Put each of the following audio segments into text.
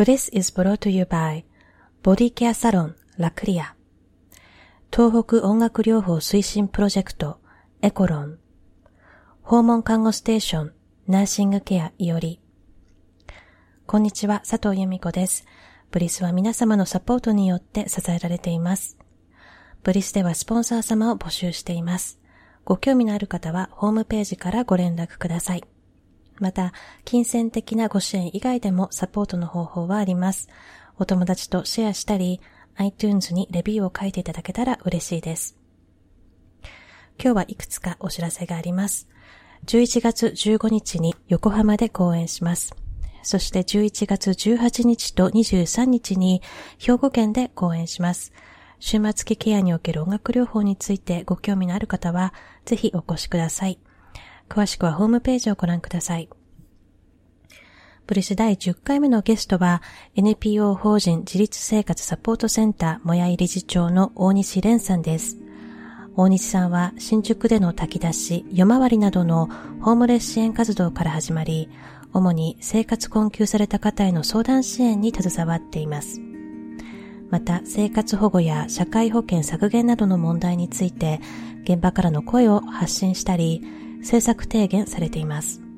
Bliss is brought to you by ボディケアサロンラクリア東北音楽療法推進プロジェクトエコロン訪問看護ステーションナーシングケアいおりこんにちは、佐藤由美子です。ブリスは皆様のサポートによって支えられています。ブリスではスポンサー様を募集しています。ご興味のある方はホームページからご連絡ください。また、金銭的なご支援以外でもサポートの方法はあります。お友達とシェアしたり、iTunes にレビューを書いていただけたら嬉しいです。今日はいくつかお知らせがあります。11月15日に横浜で講演します。そして11月18日と23日に兵庫県で講演します。終末期ケアにおける音楽療法についてご興味のある方は、ぜひお越しください。詳しくはホームページをご覧ください。ブリス第10回目のゲストは NPO 法人自立生活サポートセンターもやい理事長の大西蓮さんです。大西さんは新宿での炊き出し、夜回りなどのホームレス支援活動から始まり、主に生活困窮された方への相談支援に携わっています。また、生活保護や社会保険削減などの問題について、現場からの声を発信したり、政策提言されています。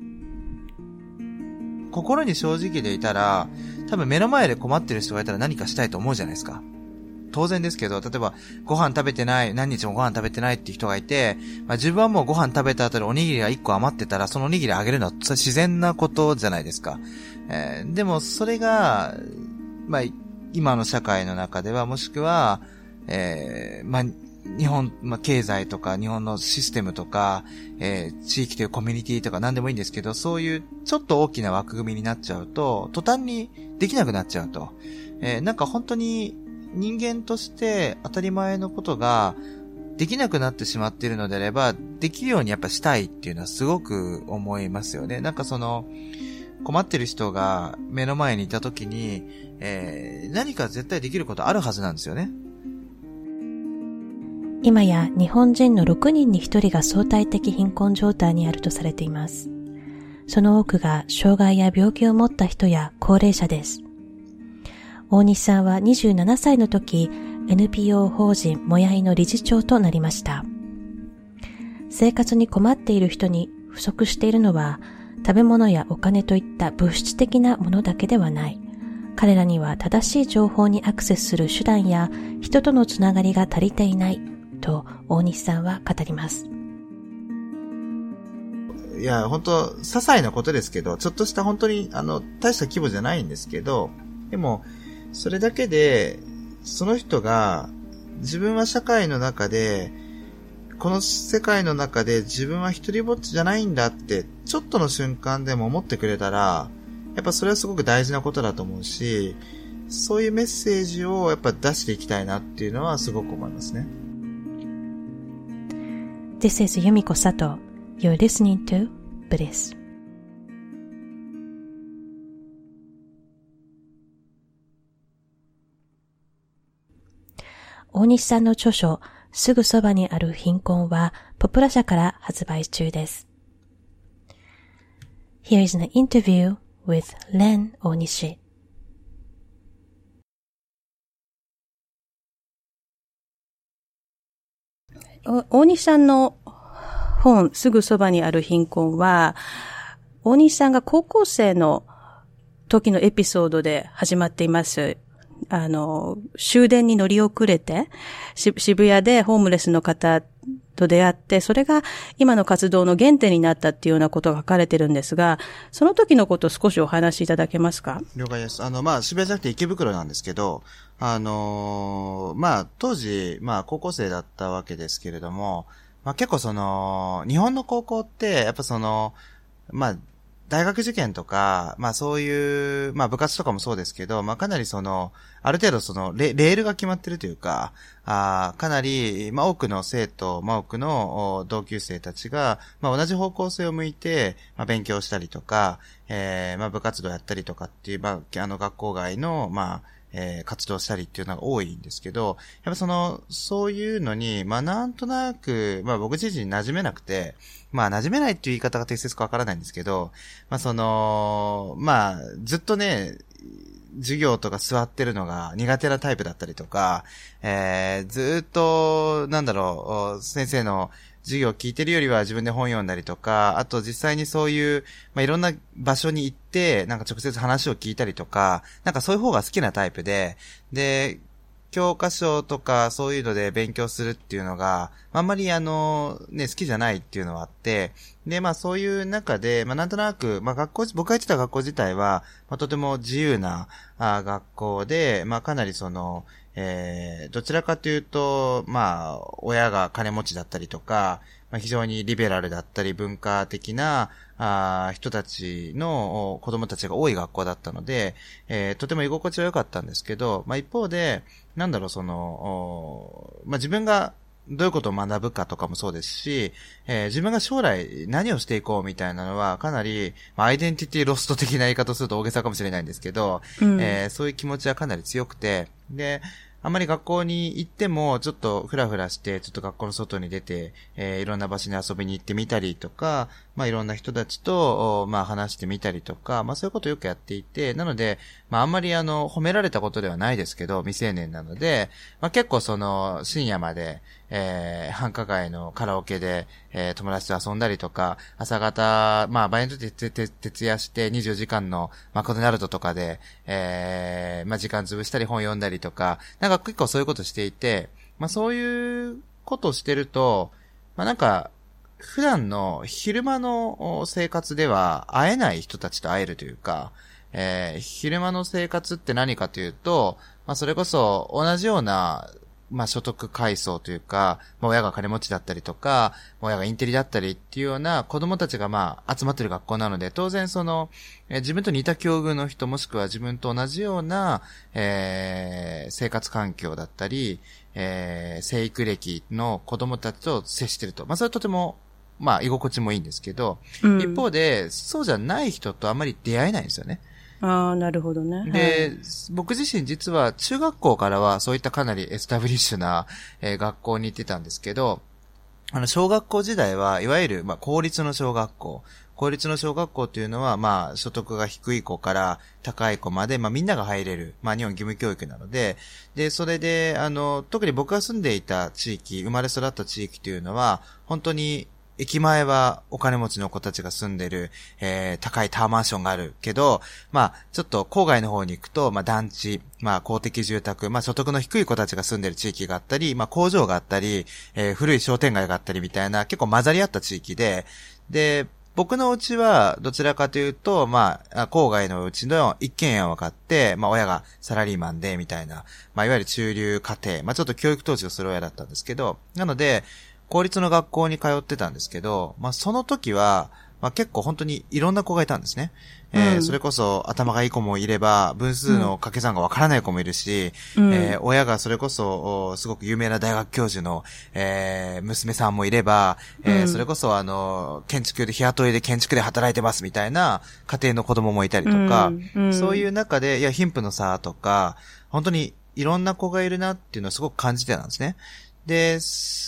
心に正直でいたら、多分目の前で困ってる人がいたら何かしたいと思うじゃないですか。当然ですけど、例えば、ご飯食べてない、何日もご飯食べてないって人がいて、まあ、自分はもうご飯食べた後でおにぎりが1個余ってたら、そのおにぎりあげるのは自然なことじゃないですか。えー、でも、それが、まあ、今の社会の中では、もしくは、えー、まあ、日本、まあ、経済とか、日本のシステムとか、えー、地域というコミュニティとか何でもいいんですけど、そういうちょっと大きな枠組みになっちゃうと、途端にできなくなっちゃうと。えー、なんか本当に人間として当たり前のことができなくなってしまっているのであれば、できるようにやっぱしたいっていうのはすごく思いますよね。なんかその、困ってる人が目の前にいた時に、えー、何か絶対できることあるはずなんですよね。今や日本人の6人に1人が相対的貧困状態にあるとされています。その多くが障害や病気を持った人や高齢者です。大西さんは27歳の時、NPO 法人もやいの理事長となりました。生活に困っている人に不足しているのは、食べ物やお金といった物質的なものだけではない。彼らには正しい情報にアクセスする手段や人とのつながりが足りていないと大西さんは語ります。いや、本当些細なことですけど、ちょっとした本当に、あの、大した規模じゃないんですけど、でも、それだけで、その人が、自分は社会の中で、この世界の中で自分は一人ぼっちじゃないんだって、ちょっとの瞬間でも思ってくれたら、やっぱそれはすごく大事なことだと思うし、そういうメッセージをやっぱ出していきたいなっていうのはすごく思いますね。This is Yumiko Sato. You're listening to Bliss. 大西さんの著書、すぐそばにある貧困は、ポプラ社から発売中です。Here is an interview with Len 大西大西さんの本、すぐそばにある貧困は、大西さんが高校生の時のエピソードで始まっています。あの、終電に乗り遅れて、渋谷でホームレスの方と出会って、それが今の活動の原点になったっていうようなことが書かれてるんですが、その時のことを少しお話しいただけますか？了解です。あの、まあ、渋谷じゃなくて池袋なんですけど、あのー、まあ、当時、まあ、高校生だったわけですけれども、まあ、結構その、日本の高校って、やっぱその、まあ、大学受験とか、まあそういう、まあ部活とかもそうですけど、まあかなりその、ある程度そのレ、レールが決まってるというか、あかなり、まあ多くの生徒、まあ多くの同級生たちが、まあ同じ方向性を向いて、まあ勉強したりとか、えー、まあ部活動やったりとかっていう、まああの学校外の、まあ、えー、活動したりっていうのが多いんですけど、やっぱその、そういうのに、まあなんとなく、まあ僕自身馴染めなくて、まあ馴染めないっていう言い方が適切かわからないんですけど、まあその、まあずっとね、授業とか座ってるのが苦手なタイプだったりとか、えー、ずっと、なんだろう、先生の授業を聞いてるよりは自分で本読んだりとか、あと実際にそういう、まあ、いろんな場所に行って、なんか直接話を聞いたりとか、なんかそういう方が好きなタイプで、で、教科書とかそういうので勉強するっていうのが、あんまりあの、ね、好きじゃないっていうのはあって、で、まあそういう中で、まあなんとなく、まあ学校、僕が行ってた学校自体は、まあとても自由なあ学校で、まあかなりその、えー、どちらかというと、まあ、親が金持ちだったりとか、まあ、非常にリベラルだったり文化的なあ人たちの子供たちが多い学校だったので、えー、とても居心地は良かったんですけど、まあ、一方で、なんだろう、その、まあ、自分がどういうことを学ぶかとかもそうですし、えー、自分が将来何をしていこうみたいなのはかなり、まあ、アイデンティティロスト的な言い方をすると大げさかもしれないんですけど、うん、えー、そういう気持ちはかなり強くて、で、あんまり学校に行っても、ちょっとふらふらして、ちょっと学校の外に出て、えー、いろんな場所に遊びに行ってみたりとか、まあいろんな人たちと、まあ話してみたりとか、まあそういうことをよくやっていて、なので、まああんまりあの、褒められたことではないですけど、未成年なので、まあ結構その、深夜まで、えー、繁華街のカラオケで、えー、友達と遊んだりとか、朝方、まあ、場合によって徹夜して24時間のマクドナルドとかで、えー、まあ、時間潰したり本読んだりとか、なんか結構そういうことしていて、まあ、そういうことをしてると、まあ、なんか、普段の昼間の生活では会えない人たちと会えるというか、えー、昼間の生活って何かというと、まあ、それこそ同じようなまあ、所得階層というか、まあ、親が金持ちだったりとか、親がインテリだったりっていうような子供たちがまあ、集まってる学校なので、当然その、え自分と似た境遇の人、もしくは自分と同じような、えー、生活環境だったり、えー、生育歴の子供たちと接してると。まあ、それはとても、まあ、居心地もいいんですけど、うん、一方で、そうじゃない人とあまり出会えないんですよね。ああ、なるほどね。で、はい、僕自身実は中学校からはそういったかなりエスタブリッシュな、えー、学校に行ってたんですけど、あの、小学校時代は、いわゆる、まあ、公立の小学校。公立の小学校というのは、まあ、所得が低い子から高い子まで、まあ、みんなが入れる、まあ、日本義務教育なので、で、それで、あの、特に僕が住んでいた地域、生まれ育った地域というのは、本当に駅前はお金持ちの子たちが住んでる、えー、高いタワーマンションがあるけど、まあ、ちょっと郊外の方に行くと、まあ、団地、まあ、公的住宅、まあ、所得の低い子たちが住んでる地域があったり、まあ、工場があったり、えー、古い商店街があったりみたいな、結構混ざり合った地域で、で、僕のうちは、どちらかというと、まあ、郊外のうちの一軒家を買って、まあ、親がサラリーマンで、みたいな、まあ、いわゆる中流家庭、まあ、ちょっと教育投資をする親だったんですけど、なので、公立の学校に通ってたんですけど、まあその時は、まあ結構本当にいろんな子がいたんですね。えー、それこそ頭がいい子もいれば、分数の掛け算がわからない子もいるし、うん、えー、親がそれこそ、すごく有名な大学教授の、えー、娘さんもいれば、えー、それこそあの、建築で日雇いで建築で働いてますみたいな家庭の子供もいたりとか、うん。うん、そういう中で、いや、貧富の差とか、本当にいろんな子がいるなっていうのをすごく感じてたんですね。で、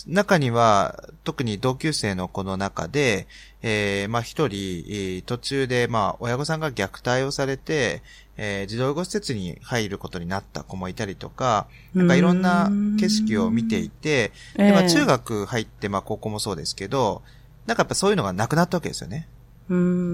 中には、特に同級生の子の中で、えー、まあ一人、途中で、まあ親御さんが虐待をされて、えー、児童養護施設に入ることになった子もいたりとか、なんかいろんな景色を見ていて、でまあ中学入って、まあ高校もそうですけど、なんかやっぱそういうのがなくなったわけですよね。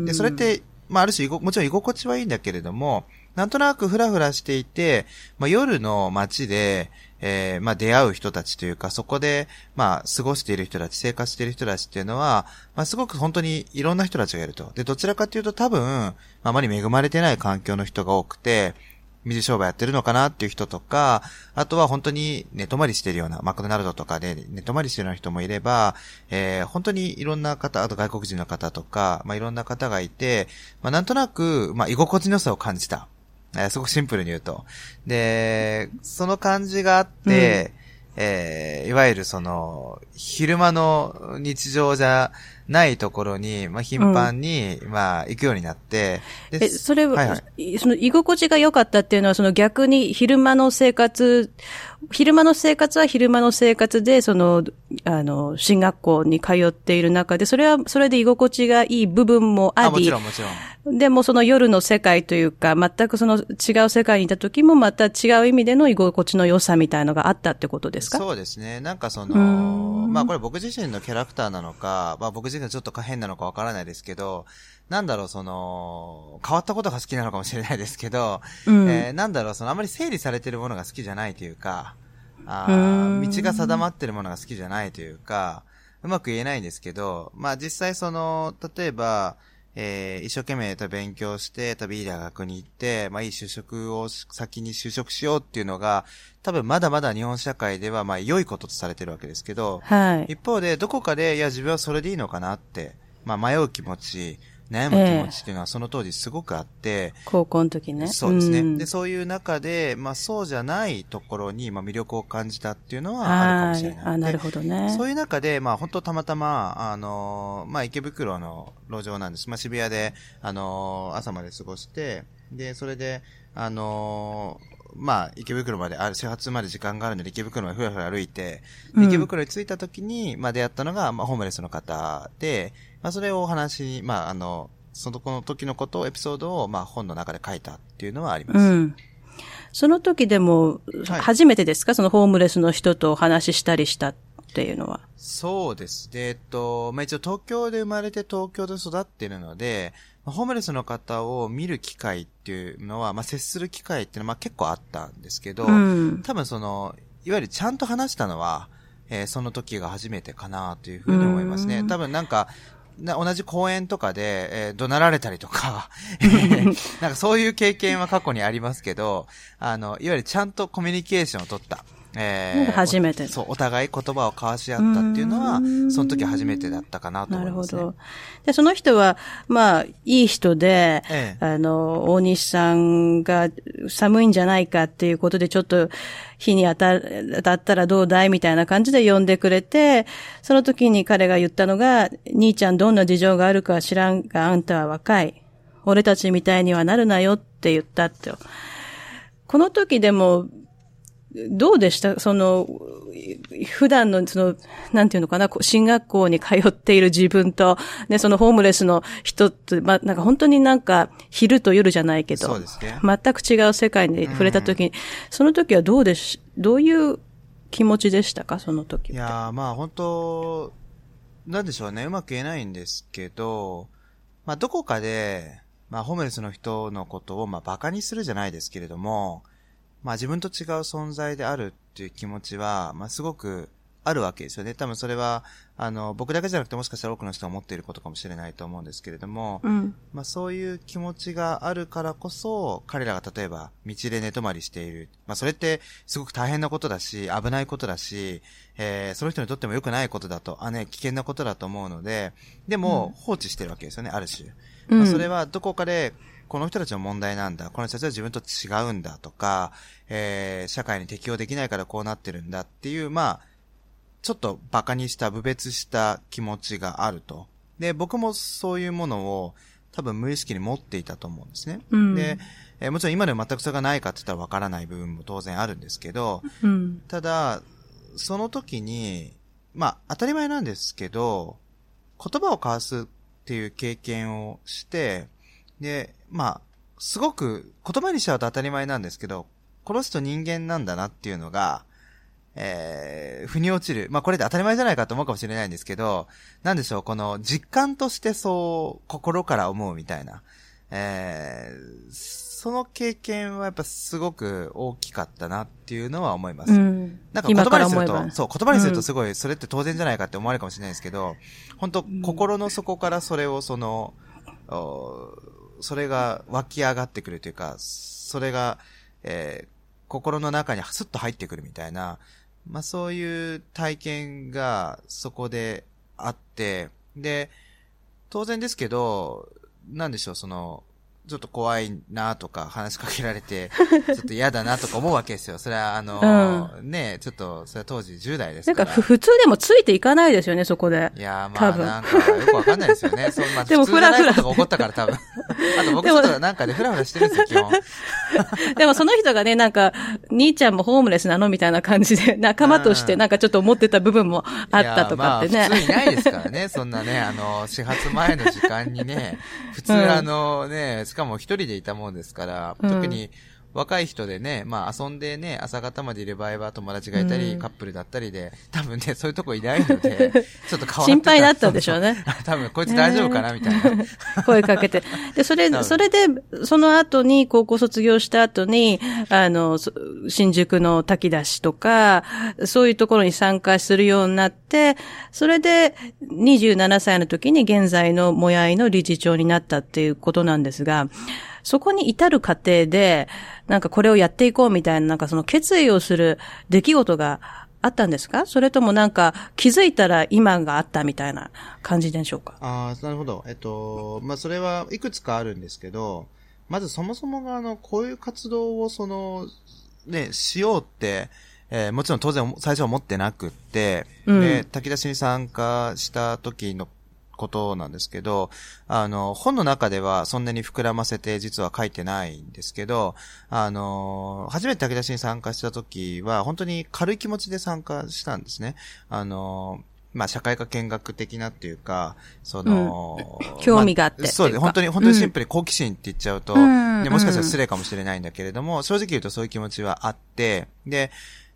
で、それって、まあある種、もちろん居心地はいいんだけれども、なんとなくふらふらしていて、まあ夜の街で、えー、まあ出会う人たちというか、そこで、まあ過ごしている人たち、生活している人たちっていうのは、まあすごく本当にいろんな人たちがいると。で、どちらかというと多分、あまり恵まれてない環境の人が多くて、水商売やってるのかなっていう人とか、あとは本当に寝泊まりしてるような、マクドナルドとかで寝泊まりしてるような人もいれば、えー、本当にいろんな方、あと外国人の方とか、まあいろんな方がいて、まあなんとなく、まあ居心地の良さを感じた。えー、すごくシンプルに言うと。で、その感じがあって、うん、えー、いわゆるその、昼間の日常じゃないところに、まあ、頻繁に、うん、まあ、行くようになって、え、それは、はいはい、その居心地が良かったっていうのは、その逆に昼間の生活昼間の生活は昼間の生活で、その、あの、進学校に通っている中で、それは、それで居心地がいい部分もあり、あ、もちろんもちろん。でもその夜の世界というか、全くその違う世界にいた時もまた違う意味での居心地の良さみたいのがあったってことですか？そうですね。なんかその、んまあこれ僕自身のキャラクターなのか、まあ僕自身がちょっと変なのかわからないですけど、なんだろう、その、変わったことが好きなのかもしれないですけど、うんえーなんだろう、そのあまり整理されてるものが好きじゃないというか、あ道が定まってるものが好きじゃないというか、うまく言えないんですけど、まあ実際その、例えば、えー一生懸命と勉強して、多分いい大学に行って、まあいい就職を先に就職しようっていうのが、多分まだまだ日本社会ではまあ良いこととされてるわけですけど、はい。一方でどこかで、いや自分はそれでいいのかなって、まあ迷う気持ち、悩む気持ちっていうのはその当時すごくあって、高校の時ね。そうですね。んで、そういう中で、まあそうじゃないところに、まあ魅力を感じたっていうのはあるかもしれない。はい。あ、なるでほどね。そういう中で、まあ本当たまたま、あのーまあ池袋の路上なんです。まあ渋谷で、あのー朝まで過ごして、で、それで、あのーまあ池袋まで、あ、始発まで時間があるので池袋までふらふら歩いて、池袋に着いた時に、まあ出会ったのが、まあホームレスの方で、まあそれをお話に、まああの、そのこの時のことを、エピソードを、まあ本の中で書いたっていうのはあります。うん。その時でも、はい初めてですか？そのホームレスの人とお話ししたりしたっていうのは。そうです。で、えっと、まあ、一応東京で生まれて東京で育っているので、まあホームレスの方を見る機会っていうのは、まあ、接する機会っていうのは、まあ、結構あったんですけど、うん。多分その、いわゆるちゃんと話したのは、えーその時が初めてかなというふうに思いますね。うん多分なんか、な同じ公演とかで、えー怒鳴られたりとか、なんかそういう経験は過去にありますけど、あの、いわゆるちゃんとコミュニケーションを取った。えなんか初めてそう、お互い言葉を交わし合ったっていうのはう、んその時初めてだったかなとなるほ思いますね。ど。で、その人は、まあ、いい人で、ええあの、大西さんが寒いんじゃないかっていうことで、ちょっと火に当た当たったらどうだいみたいな感じで呼んでくれて、その時に彼が言ったのが、兄ちゃんどんな事情があるかは知らんが、あんたは若い。俺たちみたいにはなるなよって言ったって。この時でも、どうでした？その、普段の、その、なんていうのかな、進学校に通っている自分と、ね、そのホームレスの人って、まあ、なんか本当になんか、昼と夜じゃないけど、そうですね。全く違う世界に触れた時に、その時はどうでし、どういう気持ちでしたか？その時。いやー、まあ本当なんでしょうね、うまく言えないんですけど、まあどこかで、まあホームレスの人のことをまあ馬鹿にするじゃないですけれども、まあ自分と違う存在であるっていう気持ちは、まあすごくあるわけですよね。多分それは、あの、僕だけじゃなくてもしかしたら多くの人が思っていることかもしれないと思うんですけれども、うん。まあそういう気持ちがあるからこそ、彼らが例えば道で寝泊まりしている。まあそれってすごく大変なことだし、危ないことだし、えー、その人にとっても良くないことだと、あね、危険なことだと思うので、でも放置してるわけですよね、ある種。うんまあそれはどこかで、この人たちの問題なんだ。この人たちは自分と違うんだとか、えー、社会に適応できないからこうなってるんだっていう、まあ、ちょっと馬鹿にした、侮蔑した気持ちがあると。で、僕もそういうものを多分無意識に持っていたと思うんですね。うんで、えーもちろん今でも全くそれがないかって言ったらわからない部分も当然あるんですけど、うん。ただ、その時に、まあ当たり前なんですけど、言葉を交わすっていう経験をして、で、まあ、すごく言葉にしちゃうと当たり前なんですけど、この人人間なんだなっていうのが、えー、腑に落ちる。まあこれで当たり前じゃないかと思うかもしれないんですけど、なんでしょう、この実感としてそう、心から思うみたいな。えー、その経験はやっぱすごく大きかったなっていうのは思います。うん。なんか言葉にすると、そう、言葉にするとすごい、それって当然じゃないかって思われるかもしれないですけど、本当心の底からそれをその、おそれが湧き上がってくるというか、それが、えー心の中にスッと入ってくるみたいな、まあそういう体験がそこであって、で、当然ですけど、なんでしょう、その、ちょっと怖いなとか話しかけられて、ちょっと嫌だなとか思うわけですよ。それはあの、ね、ちょっと、それは当時10代ですなんから。かふ普通でもついていかないですよね、そこで。いやーまあなんかよくわかんないですよね。そうまあ、でもふらふらことが起こったから多分。あと僕ちょっとなんかね、ふらふらしてるんですよ、基本。でもその人がね、なんか、兄ちゃんもホームレスなのみたいな感じで、仲間としてなんかちょっと思ってた部分もあったとかってね。いやまあ、普通いないですからね、そんなね、あの、始発前の時間にね、普通あのね、しかも一人でいたもんですから、うん。特に、若い人でね、まあ遊んでね、朝方までいる場合は友達がいたり、うんカップルだったりで、多分ね、そういうとこいないので、ちょっと変わってた心配だったんでしょうね。多分、こいつ大丈夫かなみたいな。声かけて。で、それ、それで、その後に、高校卒業した後に、あの、そ新宿の炊き出しとか、そういうところに参加するようになって、それで、27歳の時に現在のもやいの理事長になったっていうことなんですが、そこに至る過程で、なんかこれをやっていこうみたいな、なんかその決意をする出来事があったんですか？それともなんか気づいたら今があったみたいな感じでしょうか？ああ、なるほど。えっと、まあ、それはいくつかあるんですけど、まずそもそもがあの、こういう活動をその、ね、しようって、えーもちろん当然最初は思ってなくって、うん。で、炊き出しに参加した時のことなんですけど、あの、本の中ではそんなに膨らませて実は書いてないんですけど、あの、初めて炊き出しに参加した時は本当に軽い気持ちで参加したんですね。あの、まあ、社会科見学的なっていうか、その、興味があってまそうで、っていうか本当に、本当にシンプルに好奇心って言っちゃうと、うんでもしかしたら失礼かもしれないんだけれども、正直言うとそういう気持ちはあって、で、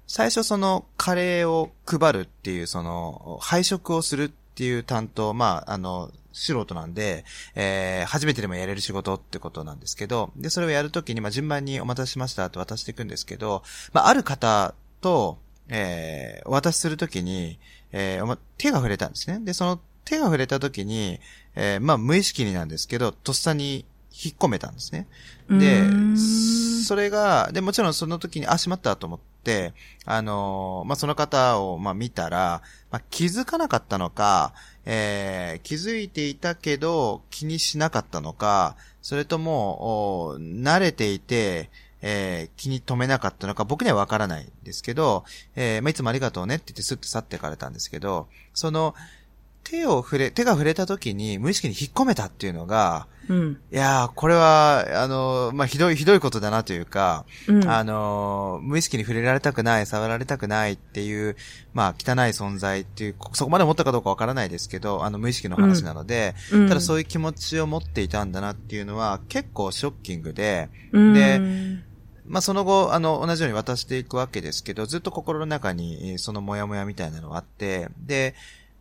最初そのカレーを配るっていう、その、配食をするっていう担当、まあ、あの、素人なんで、えー、初めてでもやれる仕事ってことなんですけど、で、それをやるときに、まあ、順番にお待たせしましたって渡していくんですけど、まあ、ある方と、えー、お渡しするときに、えー手が触れたんですね。で、その手が触れたときに、えー、まあ、無意識になんですけど、とっさに引っ込めたんですね。でそれが、で、もちろんその時に、あ、しまったと思って、あのーまあ、その方を、まあ、見たら、まあ、気づかなかったのか、えー、気づいていたけど、気にしなかったのか、それとも、慣れていて、えー気に留めなかったのか、僕にはわからないんですけど、えーまあ、いつもありがとうねって言ってスッと去っていかれたんですけど、その、手を触れ、手が触れた時に無意識に引っ込めたっていうのが、うん。いやー、これは、あの、まあ、ひどい、ひどいことだなというか、うん。あの、無意識に触れられたくない、触られたくないっていう、まあ、汚い存在っていう、そこまで思ったかどうかわからないですけど、あの、無意識の話なので、うんただそういう気持ちを持っていたんだなっていうのは、結構ショッキングで、うんでまあ、その後、あの、同じように渡していくわけですけど、ずっと心の中に、えーそのモヤモヤみたいなのがあって、で、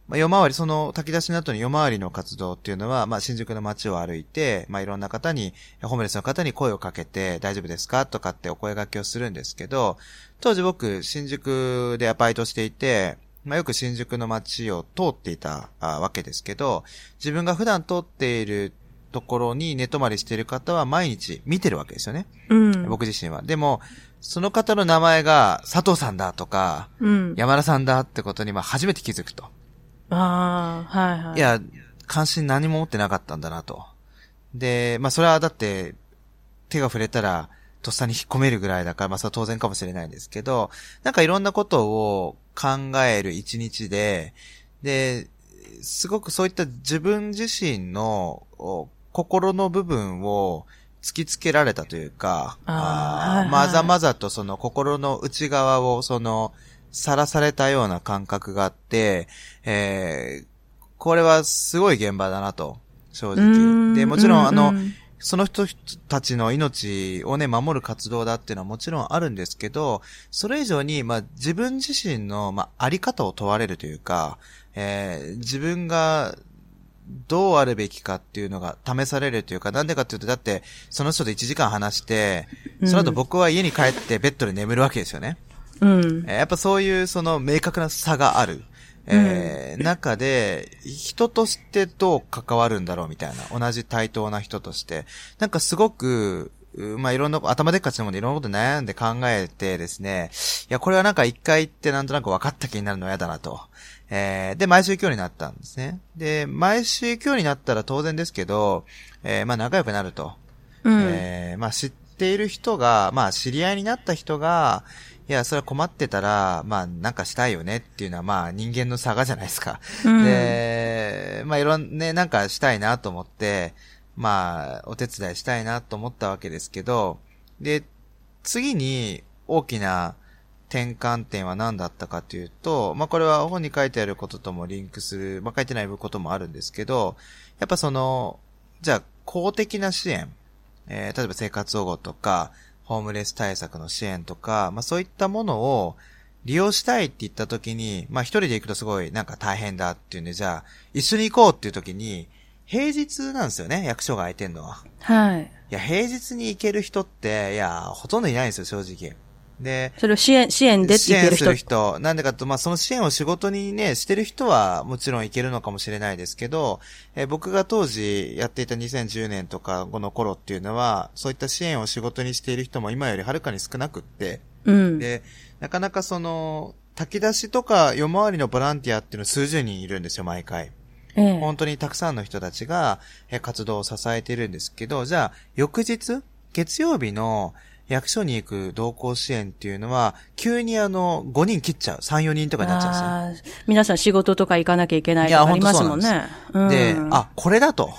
まあ、夜回り、その炊き出しの後に夜回りの活動っていうのは、まあ、新宿の街を歩いて、まあ、いろんな方に、ホームレスの方に声をかけて、大丈夫ですかとかってお声掛けをするんですけど、当時僕、新宿でアパイトしていて、まあ、よく新宿の街を通っていたあわけですけど、自分が普段通っているところに寝泊まりしている方は毎日見てるわけですよね。うん。僕自身は。でも、その方の名前が佐藤さんだとか、うん。山田さんだってことにまあ初めて気づくと。ああ、はいはい。い、や、関心何も持ってなかったんだなと。で、まあそれはだって、手が触れたら、とっさに引っ込めるぐらいだから、まあそれは当然かもしれないんですけど、なんかいろんなことを考える一日で、で、すごくそういった自分自身のお心の部分を突きつけられたというか、あーはいはいまざまざとその心の内側をその、さらされたような感覚があって、えーこれはすごい現場だなと、正直。で、もちろんあの、うんその人たちの命をね、守る活動だっていうのはもちろんあるんですけど、それ以上に、まあ、自分自身の、まあ、あり方を問われるというか、えー自分が、どうあるべきかっていうのが試されるというか、なんでかっていうと、だって、その人と1時間話して、その後僕は家に帰ってベッドで眠るわけですよね。うん。えーやっぱそういうその明確な差がある。えー中で、人としてどう関わるんだろうみたいな、同じ対等な人として。なんかすごく、うまあ、いろんな、頭でっかちなもんでいろんなこと悩んで考えてですね、いや、これはなんか一回ってなんとなく分かった気になるのは嫌だなと。えーで、毎週行くようになったんですね。で、毎週行くようになったら当然ですけど、えーまあ仲良くなると。うん。えーまあ知っている人が、まあ知り合いになった人が、いや、それは困ってたら、まあなんかしたいよねっていうのはまあ人間の差がじゃないですか。うんで、まあいろんね、なんかしたいなと思って、まあ、お手伝いしたいなと思ったわけですけど、で、次に大きな転換点は何だったかというと、まあこれは本に書いてあることともリンクする、まあ書いてないこともあるんですけど、やっぱその、じゃあ公的な支援、えー、例えば生活保護とか、ホームレス対策の支援とか、まあそういったものを利用したいって言った時に、まあ一人で行くとすごいなんか大変だっていうんで、じゃあ一緒に行こうっていう時に、平日なんですよね、役所が空いてんのは。はい。いや、平日に行ける人って、いや、ほとんどいないんですよ、正直。で、それを支援、支援でって言ってる人。支援する人。なんでかと、まあ、その支援を仕事にね、してる人はもちろんいけるのかもしれないですけど、え僕が当時やっていた2010年とかこの頃っていうのは、そういった支援を仕事にしている人も今よりはるかに少なくって、うん。で、なかなかその、炊き出しとか夜回りのボランティアっていうの数十人いるんですよ、毎回。ええ、本当にたくさんの人たちが活動を支えているんですけど、じゃあ、翌日、月曜日の役所に行く同行支援っていうのは、急にあの、5人切っちゃう。3、4人とかになっちゃうんですよ。皆さん仕事とか行かなきゃいけないとかありますもんね。で、あ、これだと。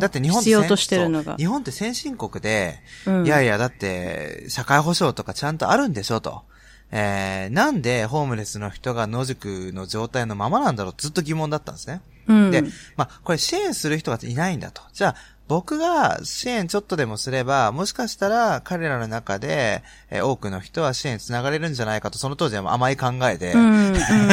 だって日本って必要としてるのが。日本って先進国で、うん、いやいや、だって、社会保障とかちゃんとあるんでしょと。えー、なんでホームレスの人が野宿の状態のままなんだろうずっと疑問だったんですね。うん、で、まあ、これ支援する人がいないんだと。じゃあ、僕が支援ちょっとでもすれば、もしかしたら彼らの中で、えー、多くの人は支援つながれるんじゃないかと、その当時は甘い考えで、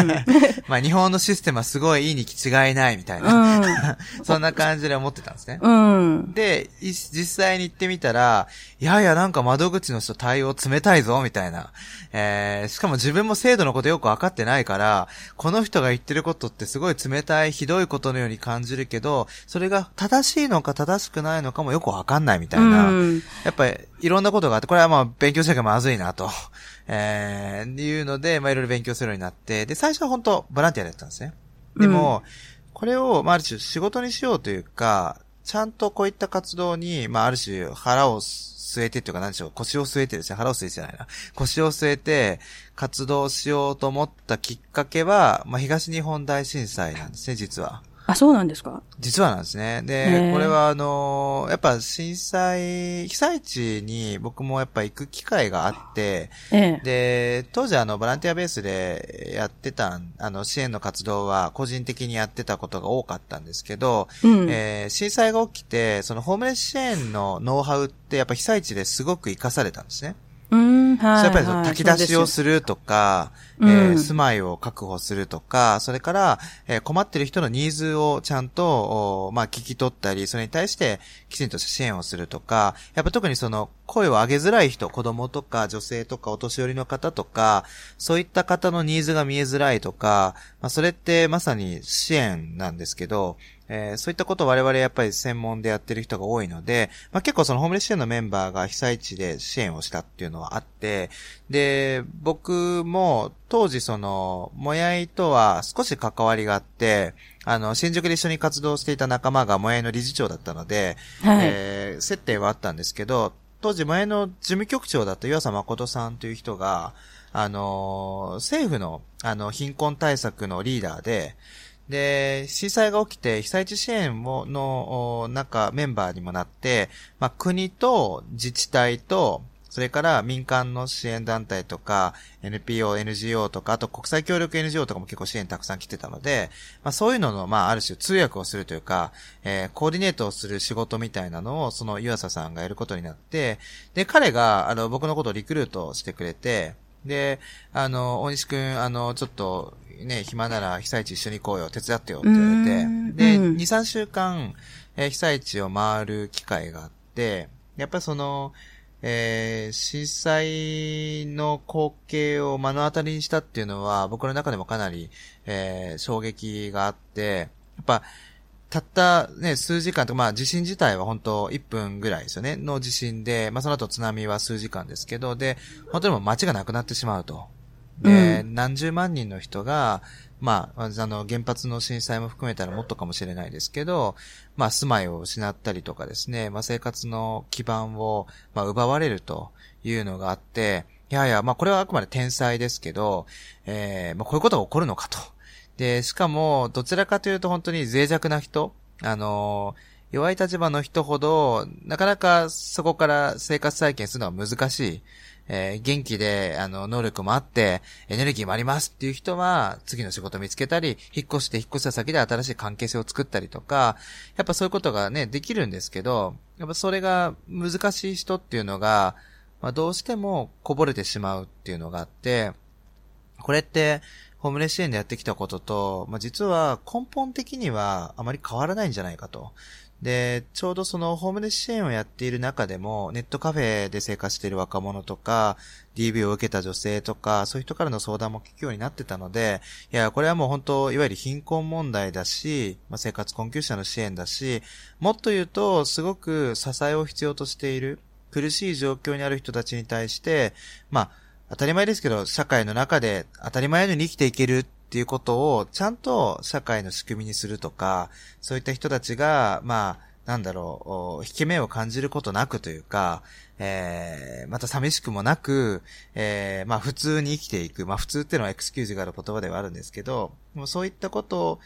まあ日本のシステムはすごいいいに違いないみたいな、うん、そんな感じで思ってたんですね。うん、で、実際に行ってみたら、いやいやなんか窓口の人対応冷たいぞ、みたいな。えー、しかも自分も制度のことよくわかってないから、この人が言ってることってすごい冷たい、ひどいことのように感じるけど、それが正しいのか正ししくないのかもよくわかんないみたいな、うん、やっぱりいろんなことがあって、これはまあ勉強しなきゃまずいなと、えー、いうので、まあいろいろ勉強するようになって、で、最初は本当ボランティアだったんですね。でも、うん、これを、まあある種仕事にしようというか、ちゃんとこういった活動に、まあある種腹を据えてっていうか何でしょう、腰を据えてですね、腹を据えてじゃないな。腰を据えて活動しようと思ったきっかけは、まあ東日本大震災なんですね、実は。あ、そうなんですか？実はなんですね。で、これはあのー、やっぱ震災、被災地に僕もやっぱ行く機会があって、ええ、で、当時あの、ボランティアベースでやってた、あの、支援の活動は個人的にやってたことが多かったんですけど、うん、えー、震災が起きて、そのホームレス支援のノウハウってやっぱ被災地ですごく活かされたんですね。うん、はい。やっぱり炊き出しをするとか、えー、住まいを確保するとか、それから、えー、困ってる人のニーズをちゃんと、まあ、聞き取ったり、それに対してきちんと支援をするとか、やっぱ特にその、声を上げづらい人、子供とか女性とかお年寄りの方とか、そういった方のニーズが見えづらいとか、まあ、それってまさに支援なんですけど、えー、そういったことを我々やっぱり専門でやってる人が多いので、まあ、結構そのホームレス支援のメンバーが被災地で支援をしたっていうのはあって、で、僕も当時その、もやいとは少し関わりがあって、あの、新宿で一緒に活動していた仲間がもやいの理事長だったので、はい、えー、接点はあったんですけど、当時前の事務局長だった岩佐誠さんという人が、あの政府の、あの、貧困対策のリーダーで、で、震災が起きて被災地支援をの中メンバーにもなって、まあ、国と自治体と、それから民間の支援団体とか、NPO、NGO とか、あと国際協力 NGO とかも結構支援たくさん来てたので、まあそういうのの、まあある種通訳をするというか、えー、コーディネートをする仕事みたいなのを、その湯浅さんがやることになって、で、彼が、あの、僕のことをリクルートしてくれて、で、あの、大西くん、あの、ちょっと、ね、暇なら被災地一緒に行こうよ、手伝ってよって言われて、で、2、3週間、えー、被災地を回る機会があって、やっぱりその、えー、震災の光景を目の当たりにしたっていうのは、僕の中でもかなり、えー、衝撃があって、やっぱ、たったね、数時間とか、まあ地震自体は本当1分ぐらいですよね、の地震で、まあその後津波は数時間ですけど、で、本当にも街がなくなってしまうと。で、うん、何十万人の人が、まあ、あの、原発の震災も含めたらもっとかもしれないですけど、まあ、住まいを失ったりとかですね、まあ、生活の基盤を、まあ、奪われるというのがあって、いやいや、まあ、これはあくまで天才ですけど、えー、まあ、こういうことが起こるのかと。で、しかも、どちらかというと本当に脆弱な人、あの弱い立場の人ほど、なかなかそこから生活再建するのは難しい。えー、元気で、あの、能力もあって、エネルギーもありますっていう人は、次の仕事見つけたり、引っ越して引っ越した先で新しい関係性を作ったりとか、やっぱそういうことがね、できるんですけど、やっぱそれが難しい人っていうのが、まあ、どうしてもこぼれてしまうっていうのがあって、これって、ホームレス支援でやってきたことと、まあ、実は根本的にはあまり変わらないんじゃないかと。で、ちょうどそのホームレス支援をやっている中でも、ネットカフェで生活している若者とか、DV を受けた女性とか、そういう人からの相談も聞くようになってたので、いや、これはもう本当、いわゆる貧困問題だし、まあ、生活困窮者の支援だし、もっと言うと、すごく支えを必要としている、苦しい状況にある人たちに対して、まあ、当たり前ですけど、社会の中で当たり前のように生きていけるっていうことをちゃんと社会の仕組みにするとか、そういった人たちが、まあ、なんだろう、引け目を感じることなくというか、えー、また寂しくもなく、えー、まあ普通に生きていく。まあ普通っていうのはエクスキューズがある言葉ではあるんですけど、もうそういったこと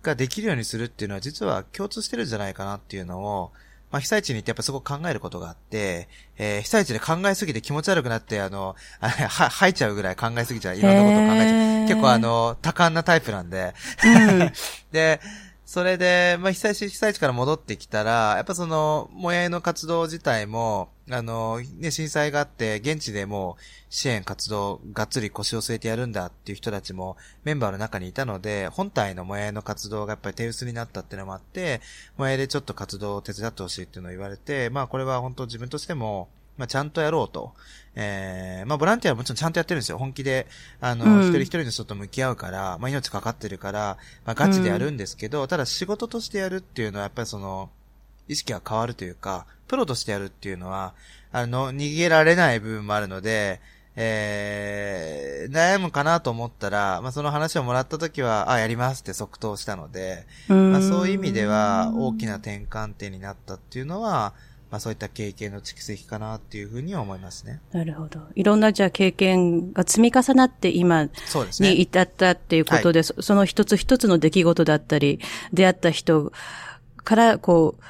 ができるようにするっていうのは実は共通してるんじゃないかなっていうのを、まあ、被災地に行ってやっぱすごく考えることがあって、えー、被災地で考えすぎて気持ち悪くなって、あの、あは、吐いちゃうぐらい考えすぎちゃう。いろんなことを考えちゃう。結構あの、多感なタイプなんで。うん、で、それで、まあ、被災地、被災地から戻ってきたら、やっぱその、もやいの活動自体も、あの、ね、震災があって、現地でも支援活動、がっつり腰を据えてやるんだっていう人たちもメンバーの中にいたので、本体のもやいの活動がやっぱり手薄になったっていうのもあって、もやいでちょっと活動を手伝ってほしいっていうのを言われて、まあこれは本当自分としても、まあ、ちゃんとやろうと。えー、まあ、ボランティアはもちろんちゃんとやってるんですよ。本気で、あの、うん、一人一人の人と向き合うから、まあ、命かかってるから、まあ、ガチでやるんですけど、うん、ただ仕事としてやるっていうのは、やっぱりその、意識が変わるというか、プロとしてやるっていうのは、あの、逃げられない部分もあるので、えー、悩むかなと思ったら、まあ、その話をもらった時は、あ、やりますって即答したので、まあ、そういう意味では、大きな転換点になったっていうのは、まあそういった経験の蓄積かなっていうふうに思いますね。なるほど。いろんなじゃあ経験が積み重なって今に至ったっていうことで、そ、ねはい、その一つ一つの出来事だったり、出会った人からこう、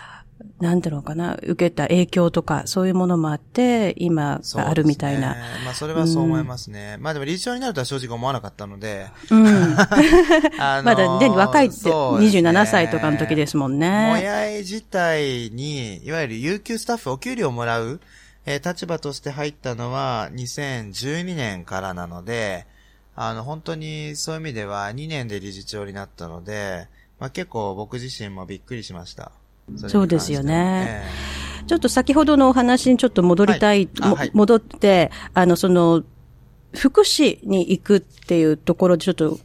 なんだろうかな、受けた影響とか、そういうものもあって、今があるみたいな。ね、まあ、それはそう思いますね。うん、まあ、でも理事長になるとは正直思わなかったので。うん。あのー、まだね、若いって、27歳とかの時ですもんね。もやい自体に、いわゆる有給スタッフ、お給料をもらう、えー、立場として入ったのは2012年からなので、あの、本当にそういう意味では2年で理事長になったので、まあ、結構僕自身もびっくりしました。そうですよね。ちょっと先ほどのお話にちょっと戻りたい、はい。はい、戻って、あの、その、福祉に行くっていうところでちょっと、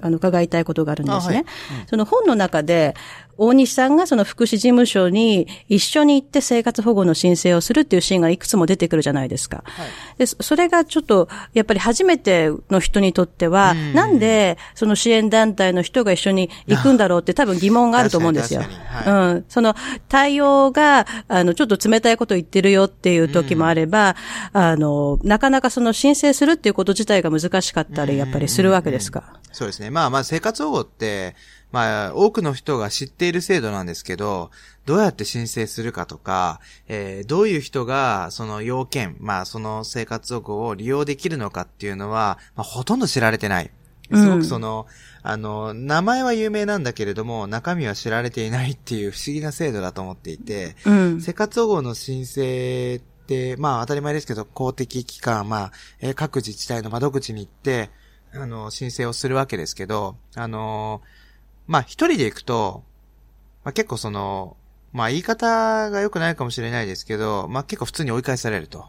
あの、伺いたいことがあるんですね。はい。うん、その本の中で、大西さんがその福祉事務所に一緒に行って生活保護の申請をするっていうシーンがいくつも出てくるじゃないですか。はい、でそれがちょっと、やっぱり初めての人にとっては、んなんでその支援団体の人が一緒に行くんだろうって多分疑問があると思うんですよ。はい、うん。その対応が、あの、ちょっと冷たいこと言ってるよっていう時もあれば、あの、なかなかその申請するっていうこと自体が難しかったり、やっぱりするわけですか。そうですね。まあまあ生活保護って、まあ、多くの人が知っている制度なんですけど、どうやって申請するかとか、えー、どういう人がその要件、まあ、その生活保護を利用できるのかっていうのは、まあ、ほとんど知られてない。すごくその、うん、あの、名前は有名なんだけれども、中身は知られていないっていう不思議な制度だと思っていて、うん、生活保護の申請って、まあ当たり前ですけど、公的機関、まあ、えー、各自治体の窓口に行って、あの、申請をするわけですけど、あのまあ一人で行くと、まあ結構その、まあ言い方が良くないかもしれないですけど、まあ結構普通に追い返されると。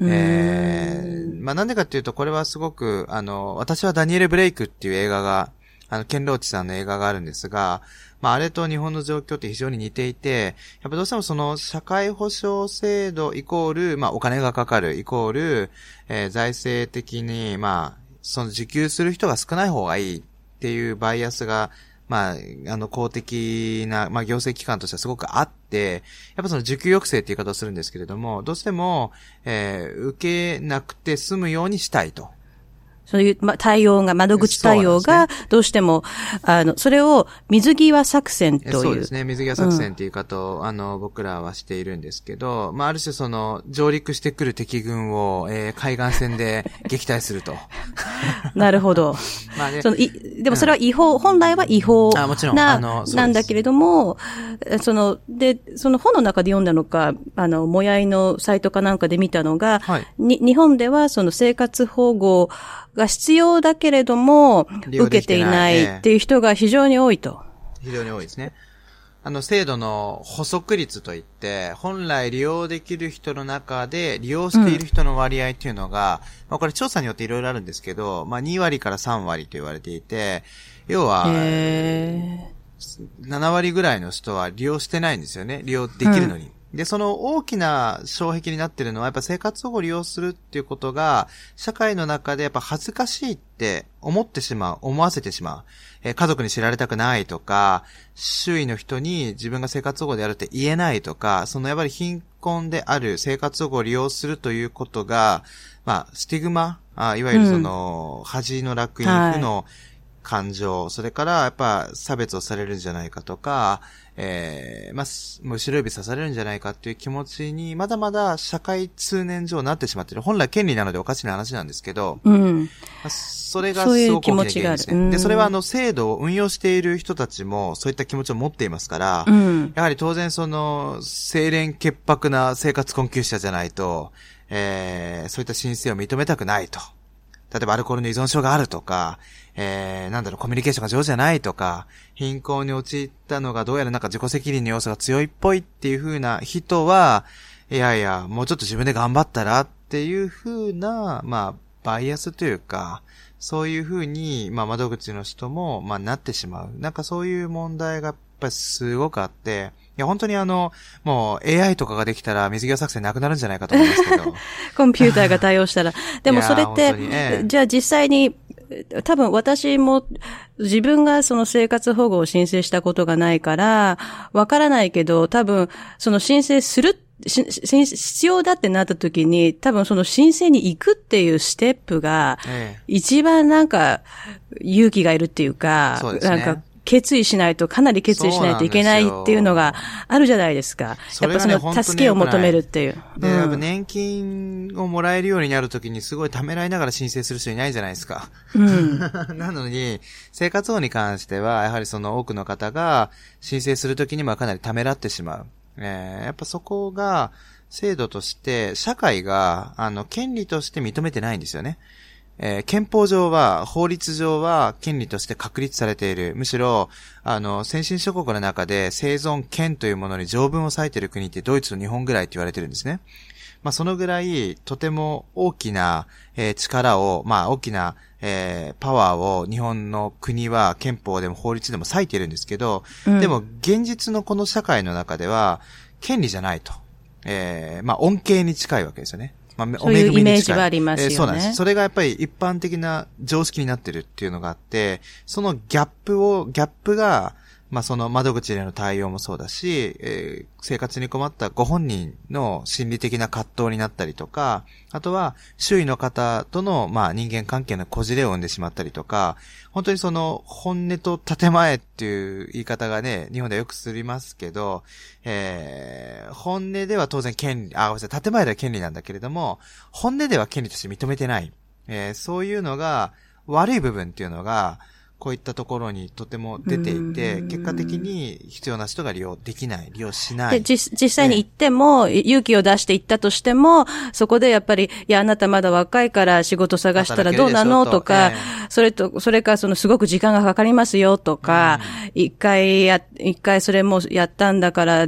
えー、まあなんでかっていうと、これはすごく、あの、私はダニエル・ブレイクっていう映画が、あの、ケンローチさんの映画があるんですが、まああれと日本の状況って非常に似ていて、やっぱどうしてもその社会保障制度イコール、まあお金がかかるイコール、えー、財政的に、まあ、その受給する人が少ない方がいいっていうバイアスがまあ、あの、公的な、まあ、行政機関としてはすごくあって、やっぱその受給抑制っていう言い方をするんですけれども、どうしても、えー、受けなくて済むようにしたいと。そういう、ま、対応が、窓口対応が、どうしても、あの、それを水際作戦という。そうですね。水際作戦っていう方を、うん、あの、僕らはしているんですけど、まあ、ある種その、上陸してくる敵軍を、えー、海岸線で 撃退すると。なるほど。まあね。そのい、でもそれは違法、うん、本来は違法な、あもちろん、あの、なんだけれども、その、で、その本の中で読んだのか、あの、もやいのサイトかなんかで見たのが、はい、に日本ではその生活保護が必要だけれども、受けていないっていう人が非常に多いと。非常に多いですね。あの、制度の補足率といって、本来利用できる人の中で利用している人の割合っていうのが、うん、まあこれ調査によっていろいろあるんですけど、まあ2割から3割と言われていて、要は、7割ぐらいの人は利用してないんですよね。利用できるのに。うんで、その大きな障壁になってるのは、やっぱ生活保護を利用するっていうことが、社会の中でやっぱ恥ずかしいって思ってしまう、思わせてしまう。えー、家族に知られたくないとか、周囲の人に自分が生活保護であるって言えないとか、そのやっぱり貧困である生活保護を利用するということが、まあ、スティグマ、あいわゆるその、うん、恥の楽に負の感情、はい、それからやっぱ差別をされるんじゃないかとか、えー、まあ、後ろ指刺されるんじゃないかっていう気持ちに、まだまだ社会通念上なってしまってる。本来権利なのでおかしな話なんですけど、うん。まあ、それがすごく大きな原因ですね。で、それはあの、制度を運用している人たちも、そういった気持ちを持っていますから、うん、やはり当然その、清廉潔白な生活困窮者じゃないと、えー、そういった申請を認めたくないと。例えばアルコールの依存症があるとか、えー、なんだろう、コミュニケーションが上手じゃないとか、貧困に陥ったのがどうやらなんか自己責任の要素が強いっぽいっていう風な人は、いやいや、もうちょっと自分で頑張ったらっていう風な、まあ、バイアスというか、そういう風に、まあ、窓口の人も、まあ、なってしまう。なんかそういう問題がやっぱりすごくあって、いや、本当にあの、もう AI とかができたら水際作戦なくなるんじゃないかと思いますけど。コンピューターが対応したら。でもそれって、ええ、じゃあ実際に多分私も自分がその生活保護を申請したことがないから、わからないけど、多分その申請する必要だってなった時に、多分その申請に行くっていうステップが、一番なんか勇気がいるっていうか、なんか決意しないと、かなり決意しないといけないっていうのがあるじゃないですか。やっぱその助けを求めるっていう。で、やっぱ年金をもらえるようになるときにすごいためらいながら申請する人いないじゃないですか。うん。なのに、生活保護に関しては、やはりその多くの方が申請するときにもかなりためらってしまう。えー、やっぱそこが、制度として、社会が、あの、権利として認めてないんですよね。えー、憲法上は、法律上は権利として確立されている。むしろ、あの、先進諸国の中で生存権というものに条文を割いている国ってドイツと日本ぐらいって言われてるんですね。まあ、そのぐらい、とても大きな、えー、力を、まあ、大きな、えー、パワーを日本の国は憲法でも法律でも割いてるんですけど、うん、でも現実のこの社会の中では、権利じゃないと。えー、まあ、恩恵に近いわけですよね。まあ、そういうイメージはありますよね、えー、そうなんです。それがやっぱり一般的な常識になってるっていうのがあって、そのギャップを、ギャップが、まあその窓口での対応もそうだし、えー、生活に困ったご本人の心理的な葛藤になったりとか、あとは周囲の方とのまあ人間関係のこじれを生んでしまったりとか、本当にその本音と建前っていう言い方がね、日本ではよくすりますけど、えー、本音では当然権利、あ、ごめんなさい、建前では権利なんだけれども、本音では権利として認めてない。えー、そういうのが、悪い部分っていうのが、こういったところにとても出ていて、結果的に必要な人が利用できない、利用しない。で、実実際に行っても、勇気を出して行ったとしても、そこでやっぱり、いや、あなたまだ若いから仕事探したらどうなのとか、それと、それかそのすごく時間がかかりますよとか、一、回や、一回それもやったんだから、あ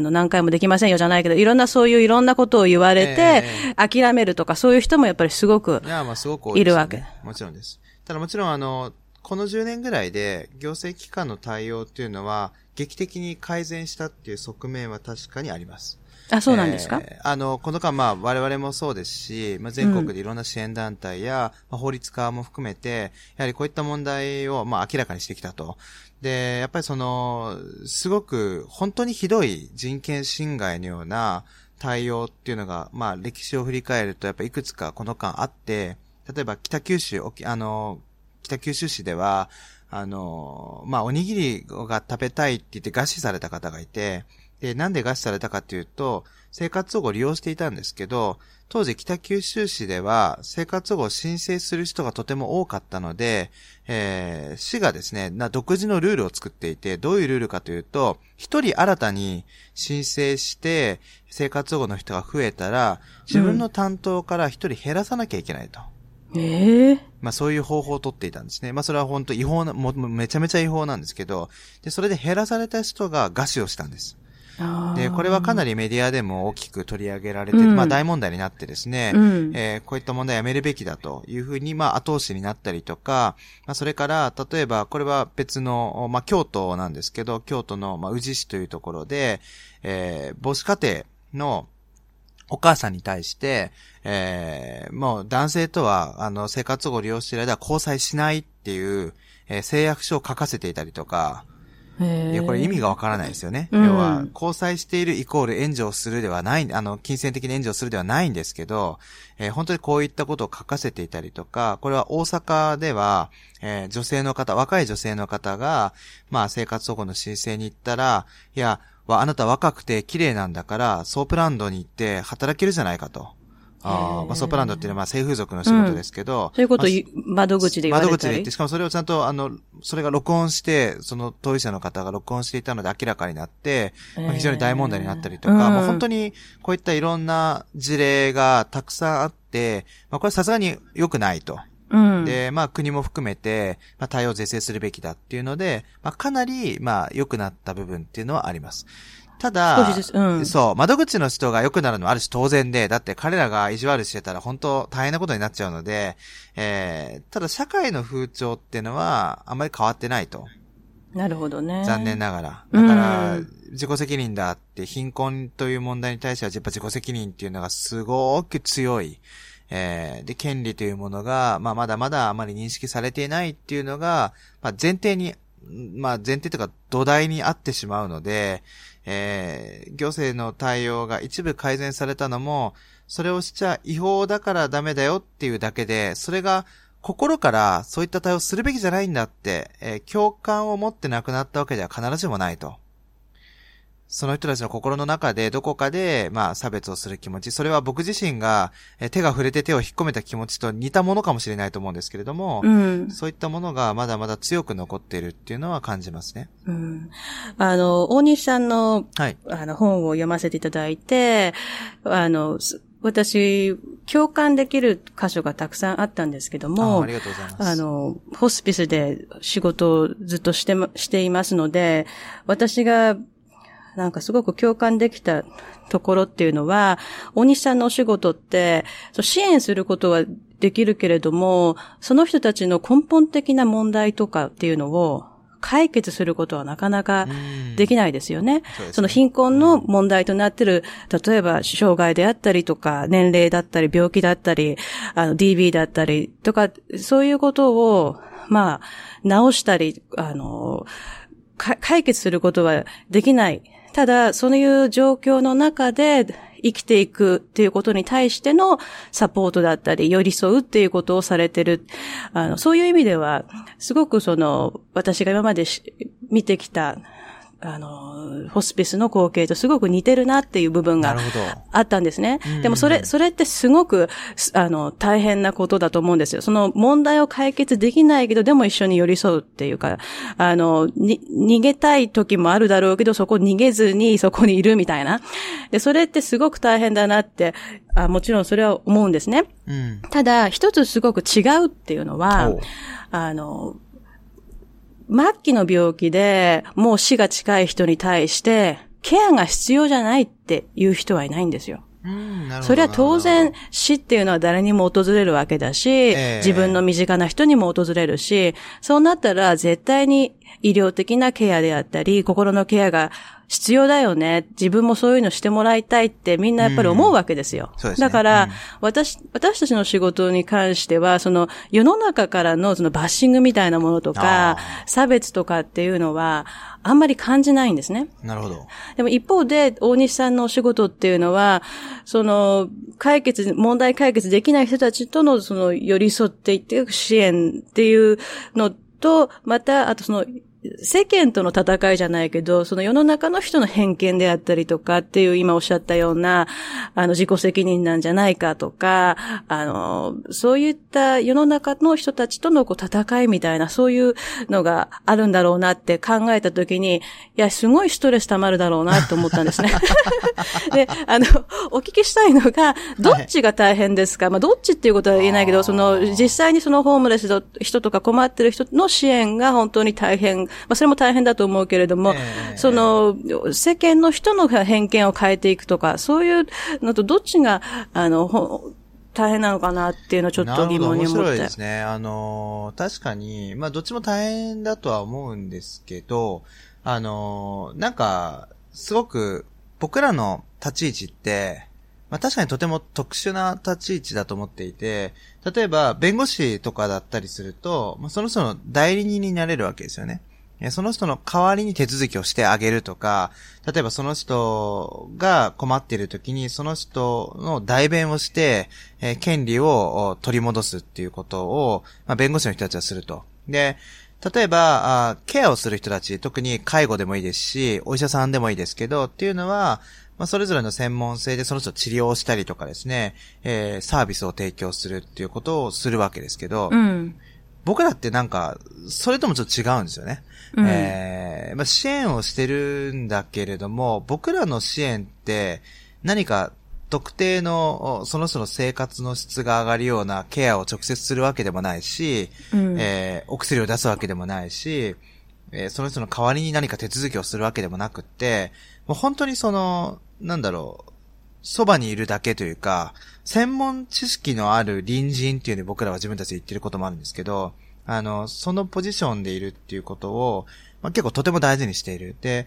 の、何回もできませんよじゃないけど、いろんなそういういろんなことを言われて、諦めるとか、そういう人もやっぱりすごく、いや、まあすごくいるわけ。もちろんです。ただもちろんあの、この10年ぐらいで行政機関の対応っていうのは劇的に改善したっていう側面は確かにあります。あ、そうなんですか、えー、あの、この間、まあ、我々もそうですし、まあ、全国でいろんな支援団体や、うん、まあ、法律家も含めて、やはりこういった問題を、まあ、明らかにしてきたと。で、やっぱりその、すごく、本当にひどい人権侵害のような対応っていうのが、まあ、歴史を振り返ると、やっぱいくつかこの間あって、例えば北九州、沖あの、北九州市では、あの、まあ、おにぎりが食べたいって言って餓死された方がいて、で、なんで餓死されたかっていうと、生活保護を利用していたんですけど、当時北九州市では生活保護を申請する人がとても多かったので、えー、市がですね、独自のルールを作っていて、どういうルールかというと、一人新たに申請して生活保護の人が増えたら、自分の担当から一人減らさなきゃいけないと。ええまあそういう方法を取っていたんですね。まあそれは本当違法な、もうめちゃめちゃ違法なんですけど、で、それで減らされた人が餓死をしたんです。で、これはかなりメディアでも大きく取り上げられて、うんまあ大問題になってですね、うんえーこういった問題やめるべきだというふうに、まあ後押しになったりとか、まあそれから、例えばこれは別の、まあ京都なんですけど、京都の、まあ宇治市というところで、えー母子家庭の、お母さんに対して、えーもう男性とは、あの、生活保護を利用している間は交際しないっていう、えー誓約書を書かせていたりとか、いや、これ意味がわからないですよね。うん要は、交際しているイコール援助をするではない、あの、金銭的に援助をするではないんですけど、えー本当にこういったことを書かせていたりとか、これは大阪では、えー女性の方、若い女性の方が、まあ、生活保護の申請に行ったら、いや、わあなた若くて綺麗なんだから、ソープランドに行って働けるじゃないかと。あーまあ、ソープランドっていうのはまあ性風俗の仕事ですけど、そういうこと窓口で言われたり。窓口で言って、しかもそれをちゃんと、あの、それが録音して、その当事者の方が録音していたので明らかになって、まあ非常に大問題になったりとか、うんまあ本当にこういったいろんな事例がたくさんあって、まあこれさすがに良くないと。うん。で、まあ国も含めて、まあ対応を是正するべきだっていうので、まあかなり、まあ良くなった部分っていうのはあります。ただ、うんそう、窓口の人が良くなるのはある種当然で、だって彼らが意地悪してたら本当大変なことになっちゃうので、えー、ただ社会の風潮っていうのはあんまり変わってないと。なるほどね。残念ながら。うんだから、自己責任だって、貧困という問題に対しては、やっぱ自己責任っていうのがすごく強い。えーで、権利というものが、まあ、まだまだあまり認識されていないっていうのが、まあ、前提に、まあ、前提というか土台にあってしまうので、えー行政の対応が一部改善されたのも、それをしちゃ違法だからダメだよっていうだけで、それが心からそういった対応するべきじゃないんだって、えー共感を持ってなくなったわけでは必ずしもないと。その人たちの心の中でどこかで、まあ、差別をする気持ち。それは僕自身が、えー手が触れて手を引っ込めた気持ちと似たものかもしれないと思うんですけれども、うん。そういったものがまだまだ強く残っているっていうのは感じますね。うん。あの、大西さんの、はい。あの、本を読ませていただいて、あの、す私、共感できる箇所がたくさんあったんですけどあも、ありがとうございます。あの、ホスピスで仕事をずっとしてま、していますので、私が、なんかすごく共感できたところっていうのは、大西さんのお仕事って、支援することはできるけれども、その人たちの根本的な問題とかっていうのを解決することはなかなかうんできないですよね。そねその貧困の問題となっている、例えば障害であったりとか、年齢だったり、病気だったり、あの、DB だったりとか、そういうことを、まあ、直したり、あの、か解決することはできない。ただ、そういう状況の中で生きていくっていうことに対してのサポートだったり、寄り添うっていうことをされてる。あの、そういう意味では、すごくその、私が今まで見てきた、あの、ホスピスの光景とすごく似てるなっていう部分が。あったんですね。でもそれ、それってすごく、すあの、大変なことだと思うんですよ。その問題を解決できないけど、でも一緒に寄り添うっていうか、あの、に、逃げたい時もあるだろうけど、そこ逃げずにそこにいるみたいな。で、それってすごく大変だなって、あもちろんそれは思うんですね。うん。ただ、一つすごく違うっていうのはあの、末期の病気でもう死が近い人に対して、ケアが必要じゃないっていう人はいないんですよ。それは当な然る死っていうのは誰にも訪れるわけだし、え自分の身近な人にも訪れるし、そうなったら絶対に医療的なケアであったり、心のケアが必要だよね。自分もそういうのしてもらいたいってみんなやっぱり思うわけですよ。うんすねだから、うん私、私たちの仕事に関しては、その世の中からのそのバッシングみたいなものとかあ、差別とかっていうのは、あんまり感じないんですね。なるほど。でも一方で、大西さんのお仕事っていうのは、その、解決、問題解決できない人たちとの、その、寄り添っていって支援っていうのと、また、あとその、世間との戦いじゃないけど、その世の中の人の偏見であったりとかっていう今おっしゃったような、あの自己責任なんじゃないかとか、あの、そういった世の中の人たちとのこう戦いみたいな、そういうのがあるんだろうなって考えたときに、いや、すごいストレス溜まるだろうなと思ったんですね。で、あの、お聞きしたいのが、どっちが大変ですか、まあ、どっちっていうことは言えないけど、その、実際にそのホームレスの人とか困ってる人の支援が本当に大変、まあ、それも大変だと思うけれども、ええその、世間の人の偏見を変えていくとか、そういうのとどっちが、あの、ほ大変なのかなっていうのをちょっと疑問に思って面白いで。すね。あのー確かに、まあ、どっちも大変だとは思うんですけど、あのーなんか、すごく、僕らの立ち位置って、まあ、確かにとても特殊な立ち位置だと思っていて、例えば、弁護士とかだったりすると、まあ、その人の代理人になれるわけですよね。えその人の代わりに手続きをしてあげるとか、例えばその人が困っている時に、その人の代弁をして、えー権利をお取り戻すっていうことを、まあ、弁護士の人たちはすると。で、例えばケアをする人たち、特に介護でもいいですし、お医者さんでもいいですけど、っていうのは、まあ、それぞれの専門性でその人を治療をしたりとかですね、えーサービスを提供するっていうことをするわけですけど、うん。僕らってなんか、それともちょっと違うんですよね。うん。えーまあ、支援をしてるんだけれども、僕らの支援って何か特定のおその人の生活の質が上がるようなケアを直接するわけでもないし、うん。えーお薬を出すわけでもないし、えーその人の代わりに何か手続きをするわけでもなくって、もう本当にその、なんだろう、そばにいるだけというか、専門知識のある隣人っていうのに僕らは自分たちで言ってることもあるんですけど、あの、そのポジションでいるっていうことを、まあ、結構とても大事にしている。で、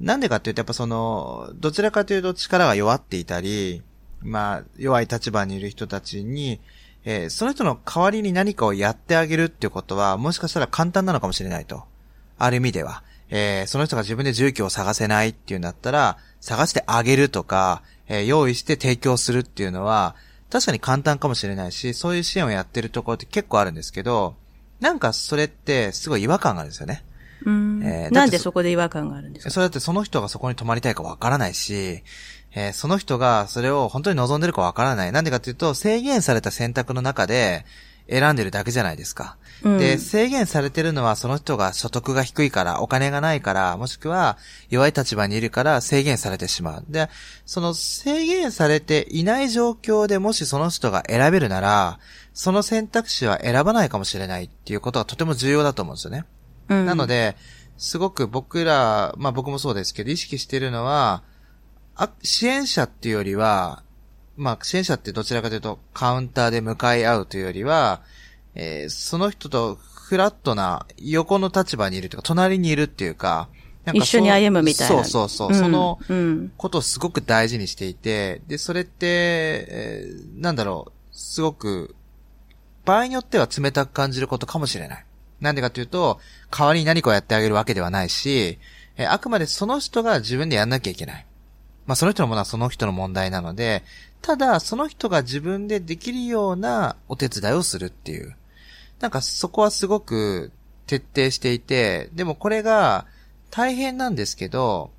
なんでかっていうと、やっぱその、どちらかというと力が弱っていたり、まあ、弱い立場にいる人たちに、えーその人の代わりに何かをやってあげるっていうことは、もしかしたら簡単なのかもしれないと。ある意味では。えーその人が自分で住居を探せないっていうんだったら、探してあげるとか、えー用意して提供するっていうのは、確かに簡単かもしれないし、そういう支援をやってるところって結構あるんですけど、なんかそれってすごい違和感があるんですよね。うんえーなんでそこで違和感があるんですか？それだってその人がそこに泊まりたいかわからないし、えーその人がそれを本当に望んでるかわからない。なんでかっていうと、制限された選択の中で選んでるだけじゃないですか。うんで、制限されてるのはその人が所得が低いから、お金がないから、もしくは弱い立場にいるから制限されてしまう。で、その制限されていない状況でもしその人が選べるなら、その選択肢は選ばないかもしれないっていうことはとても重要だと思うんですよね。うんなので、すごく僕ら、まあ僕もそうですけど、意識しているのは、あ支援者っていうよりは、まあ支援者ってどちらかというとカウンターで向かい合うというよりは、えーその人とフラットな横の立場にいるというか、隣にいるっていうか、なんか一緒に歩むみたいな。そうそうそう。んそのうん。ことをすごく大事にしていて、で、それって、えーなんだろう、すごく、場合によっては冷たく感じることかもしれない。なんでかというと、代わりに何かをやってあげるわけではないし、えーあくまでその人が自分でやんなきゃいけない。まあその人のものはその人の問題なので、ただその人が自分でできるようなお手伝いをするっていう。なんかそこはすごく徹底していて、でもこれが大変なんですけど、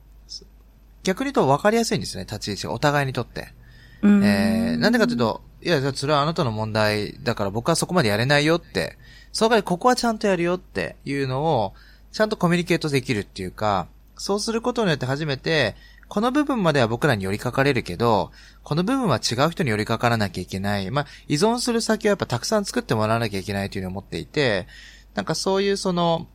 逆に言うと分かりやすいんですよね、立ち位置が。お互いにとって。うんえー、なんでかというと、いや、それはあなたの問題だから僕はそこまでやれないよって、その代わりここはちゃんとやるよっていうのを、ちゃんとコミュニケートできるっていうか、そうすることによって初めて、この部分までは僕らに寄りかかれるけど、この部分は違う人に寄りかからなきゃいけない。まあ、依存する先はやっぱたくさん作ってもらわなきゃいけないというのを思っていて、なんかそういうその、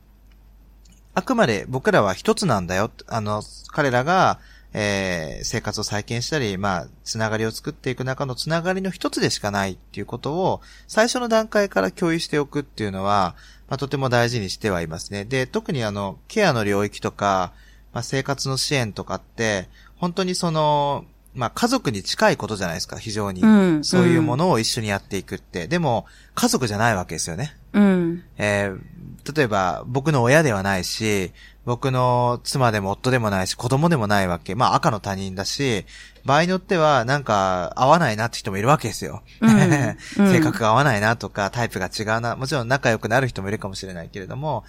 あくまで僕らは一つなんだよ。あの、彼らが、えー生活を再建したり、まあ、つながりを作っていく中のつながりの一つでしかないっていうことを、最初の段階から共有しておくっていうのは、まあ、とても大事にしてはいますね。で、特にあの、ケアの領域とか、まあ、生活の支援とかって、本当にその、まあ、家族に近いことじゃないですか、非常に。うん、そういうものを一緒にやっていくって。でも、家族じゃないわけですよね。うん。えー、例えば、僕の親ではないし、僕の妻でも夫でもないし、子供でもないわけ。まあ、赤の他人だし、場合によっては、なんか、合わないなって人もいるわけですよ。うん、性格が合わないなとか、タイプが違うな。もちろん仲良くなる人もいるかもしれないけれども、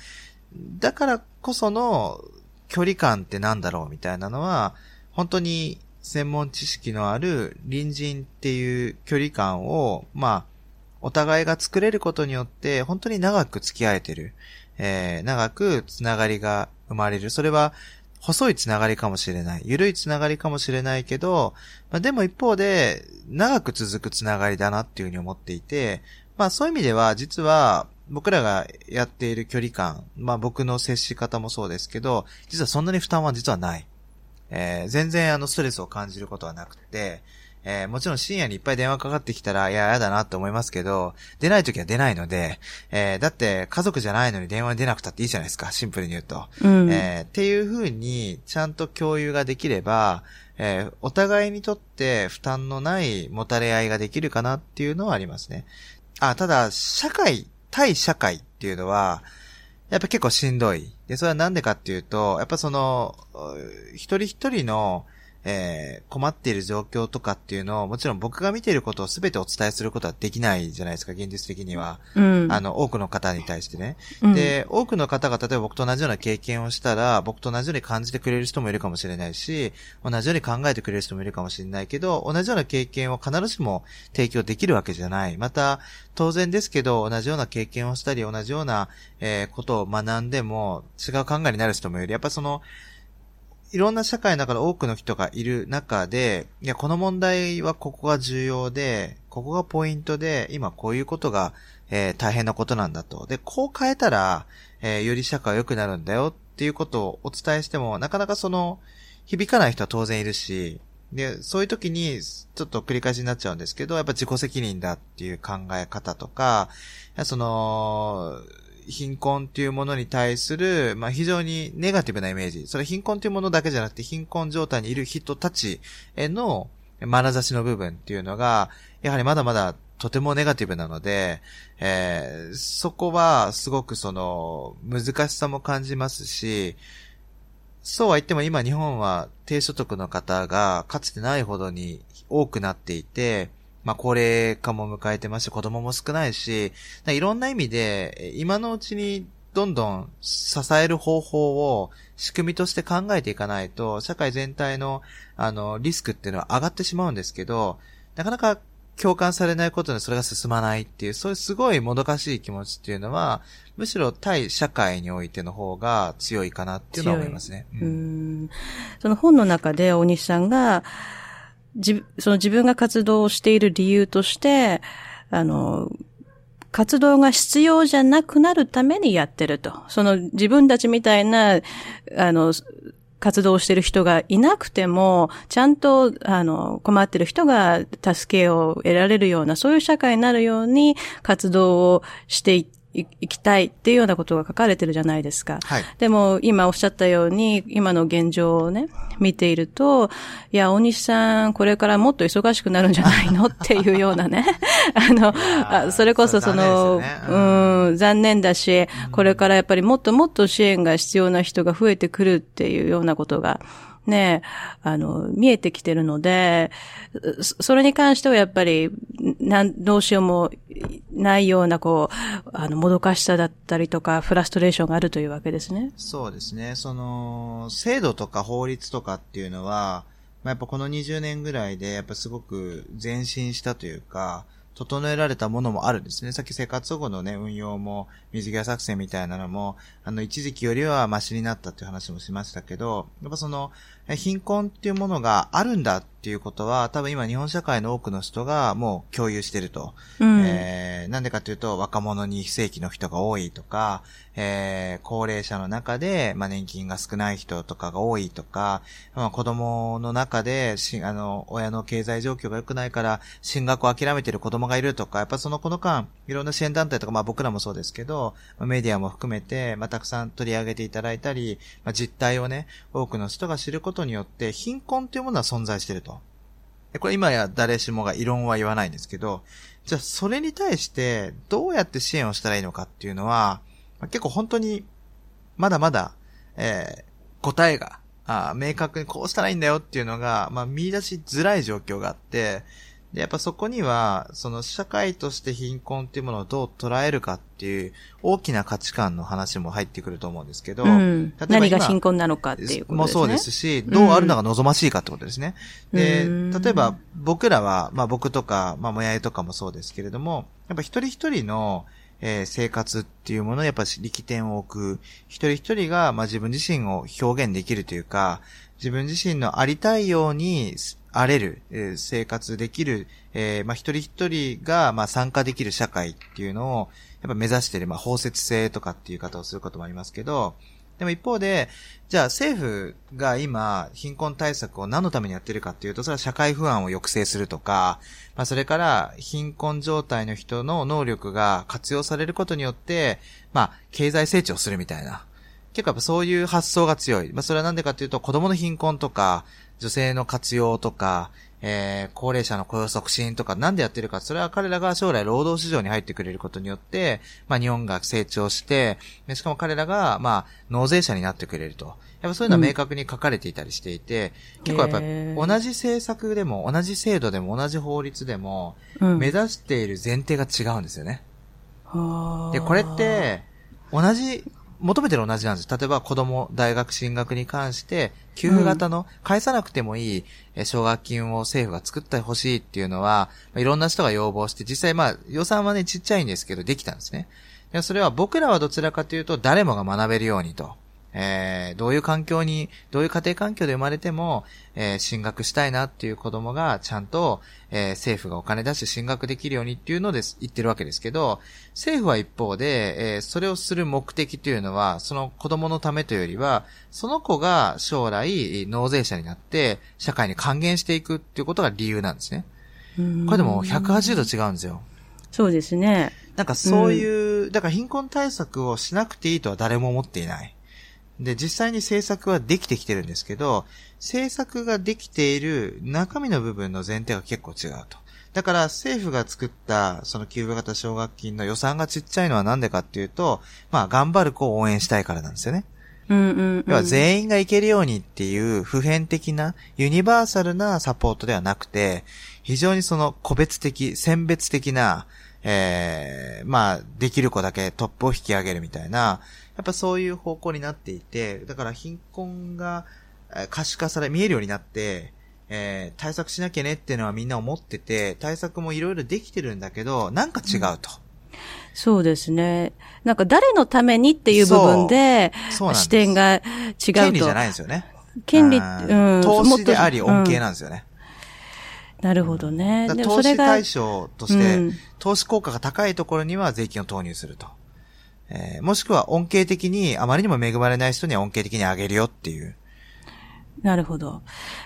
だからこその距離感ってなんだろうみたいなのは、本当に専門知識のある隣人っていう距離感を、まあ、お互いが作れることによって、本当に長く付き合えてる。えー、長くつながりが生まれる。それは、細いつながりかもしれない。緩いつながりかもしれないけど、まあ、でも一方で、長く続くつながりだなっていうふうに思っていて、まあそういう意味では、実は、僕らがやっている距離感、まあ僕の接し方もそうですけど、実はそんなに負担は実はない。えー、全然あのストレスを感じることはなくて、えー、もちろん深夜にいっぱい電話かかってきたら、いや、やだなって思いますけど、出ない時は出ないので、えー、だって家族じゃないのに電話に出なくたっていいじゃないですか、シンプルに言うと。うん、えー、っていう風に、ちゃんと共有ができれば、えー、お互いにとって負担のないもたれ合いができるかなっていうのはありますね。あ、ただ、社会、対社会っていうのは、やっぱ結構しんどい。で、それはなんでかっていうと、やっぱその、一人一人の、えー、困っている状況とかっていうのを、もちろん僕が見ていることを全てお伝えすることはできないじゃないですか、現実的には。うん、あの、多くの方に対してね。うん、で、多くの方が例えば僕と同じような経験をしたら、僕と同じように感じてくれる人もいるかもしれないし、同じように考えてくれる人もいるかもしれないけど、同じような経験を必ずしも提供できるわけじゃない。また、当然ですけど、同じような経験をしたり、同じような、えー、ことを学んでも、違う考えになる人もいる。やっぱその、いろんな社会の中で多くの人がいる中で、いや、この問題はここが重要で、ここがポイントで、今こういうことが、えー、大変なことなんだと。で、こう変えたら、えー、より社会は良くなるんだよっていうことをお伝えしても、なかなかその、響かない人は当然いるし、で、そういう時に、ちょっと繰り返しになっちゃうんですけど、やっぱ自己責任だっていう考え方とか、その、貧困っていうものに対する、まあ、非常にネガティブなイメージ。それ貧困っていうものだけじゃなくて、貧困状態にいる人たちへの眼差しの部分っていうのが、やはりまだまだとてもネガティブなので、えー、そこはすごくその難しさも感じますし、そうは言っても今日本は低所得の方がかつてないほどに多くなっていて、まあ、高齢化も迎えてますし、子供も少ないし、いろんな意味で、今のうちにどんどん支える方法を仕組みとして考えていかないと、社会全体の、あの、リスクっていうのは上がってしまうんですけど、なかなか共感されないことでそれが進まないっていう、そういうすごいもどかしい気持ちっていうのは、むしろ対社会においての方が強いかなっていうのは思いますね。うん、その本の中で大西さんが、じ、その自分が活動をしている理由として、あの、活動が必要じゃなくなるためにやってると。その自分たちみたいな、あの、活動をしている人がいなくても、ちゃんと、あの、困ってる人が助けを得られるような、そういう社会になるように活動をしていって、行きたいっていうようなことが書かれてるじゃないですか。はい。でも、今おっしゃったように、今の現状をね、見ていると、いや、大西さん、これからもっと忙しくなるんじゃないのっていうようなね。あのあ、それこそその、ね、うん、うん、残念だし、これからやっぱりもっともっと支援が必要な人が増えてくるっていうようなことが、ね、あの、見えてきてるので、それに関してはやっぱり、なん、どうしようもないような、こう、あの、もどかしさだったりとか、フラストレーションがあるというわけですね。そうですね。その、制度とか法律とかっていうのは、まあ、やっぱこの20年ぐらいで、やっぱすごく前進したというか、整えられたものもあるんですね。さっき生活保護のね、運用も、水際作戦みたいなのも、あの、一時期よりはマシになったっていう話もしましたけど、やっぱその、貧困っていうものがあるんだっていうことは、多分今日本社会の多くの人がもう共有してると。うん、えー、なんでかというと、若者に非正規の人が多いとか、えー、高齢者の中で、まあ、年金が少ない人とかが多いとか、まあ、子供の中で、し、あの、親の経済状況が良くないから、進学を諦めてる子供がいるとか、やっぱそのこの間、いろんな支援団体とか、まあ、僕らもそうですけど、メディアも含めて、まあ、たくさん取り上げていただいたり、まあ、実態をね、多くの人が知ることによって、貧困というものは存在してると。これ今や誰しもが異論は言わないんですけど、じゃあそれに対してどうやって支援をしたらいいのかっていうのは、結構本当にまだまだ、えー、答えがあ明確にこうしたらいいんだよっていうのが、まあ見出しづらい状況があって、で、やっぱそこには、その社会として貧困っていうものをどう捉えるかっていう大きな価値観の話も入ってくると思うんですけど、うん、何が貧困なのかっていうことですね。もそうですし、どうあるのが望ましいかってことですね。うん、で、例えば僕らは、まあ僕とか、まあもやいとかもそうですけれども、やっぱ一人一人の、えー、生活っていうものをやっぱ力点を置く、一人一人が、まあ自分自身を表現できるというか、自分自身のありたいように荒れる、生活できる、えー、まあ、一人一人が、まあ、参加できる社会っていうのを、やっぱ目指してる、まあ、包摂性とかっていう方をすることもありますけど、でも一方で、じゃあ政府が今、貧困対策を何のためにやってるかっていうと、それは社会不安を抑制するとか、まあそれから貧困状態の人の能力が活用されることによって、まあ経済成長するみたいな。結構やっぱそういう発想が強い。まあそれはなんでかっていうと、子供の貧困とか、女性の活用とか、えー、高齢者の雇用促進とかなんでやってるか、それは彼らが将来労働市場に入ってくれることによって、まあ日本が成長して、しかも彼らが、まあ、納税者になってくれると。やっぱそういうのは明確に書かれていたりしていて、うん、結構やっぱ同じ政策でも、同じ制度でも、同じ法律でも、目指している前提が違うんですよね。うん、で、これって、同じ求めてる同じなんです。例えば子供、大学進学に関して、給付型の、返さなくてもいい奨学金を政府が作ってほしいっていうのは、いろんな人が要望して、実際まあ予算はね、ちっちゃいんですけど、できたんですね。それは僕らはどちらかというと、誰もが学べるようにと。えー、どういう環境に、どういう家庭環境で生まれても、えー、進学したいなっていう子供がちゃんと、えー、政府がお金出して進学できるようにっていうので言ってるわけですけど、政府は一方で、えー、それをする目的というのは、その子供のためというよりは、その子が将来納税者になって社会に還元していくっていうことが理由なんですね。これでも180度違うんですよ。そうですね。なんかそういう、うん、だから貧困対策をしなくていいとは誰も思っていない。で、実際に政策はできてきてるんですけど、政策ができている中身の部分の前提が結構違うと。だから政府が作ったその給付型奨学金の予算がちっちゃいのはなんでかっていうと、まあ頑張る子を応援したいからなんですよね。うんうんうん、要は全員が行けるようにっていう普遍的なユニバーサルなサポートではなくて、非常にその個別的、選別的な、ええー、まあ、できる子だけトップを引き上げるみたいな、やっぱそういう方向になっていて、だから貧困が可視化され、見えるようになって、えー、対策しなきゃねっていうのはみんな思ってて、対策もいろいろできてるんだけど、なんか違うと。うん、そうですね。なんか誰のためにっていう部分で、視点が違うと。権利じゃないんですよね。権利、うん。投資であり恩恵なんですよね。うん、なるほどね。投資対象として、投資効果が高いところには税金を投入すると。えー、もしくは恩恵的に、あまりにも恵まれない人には恩恵的にあげるよっていう。なるほど。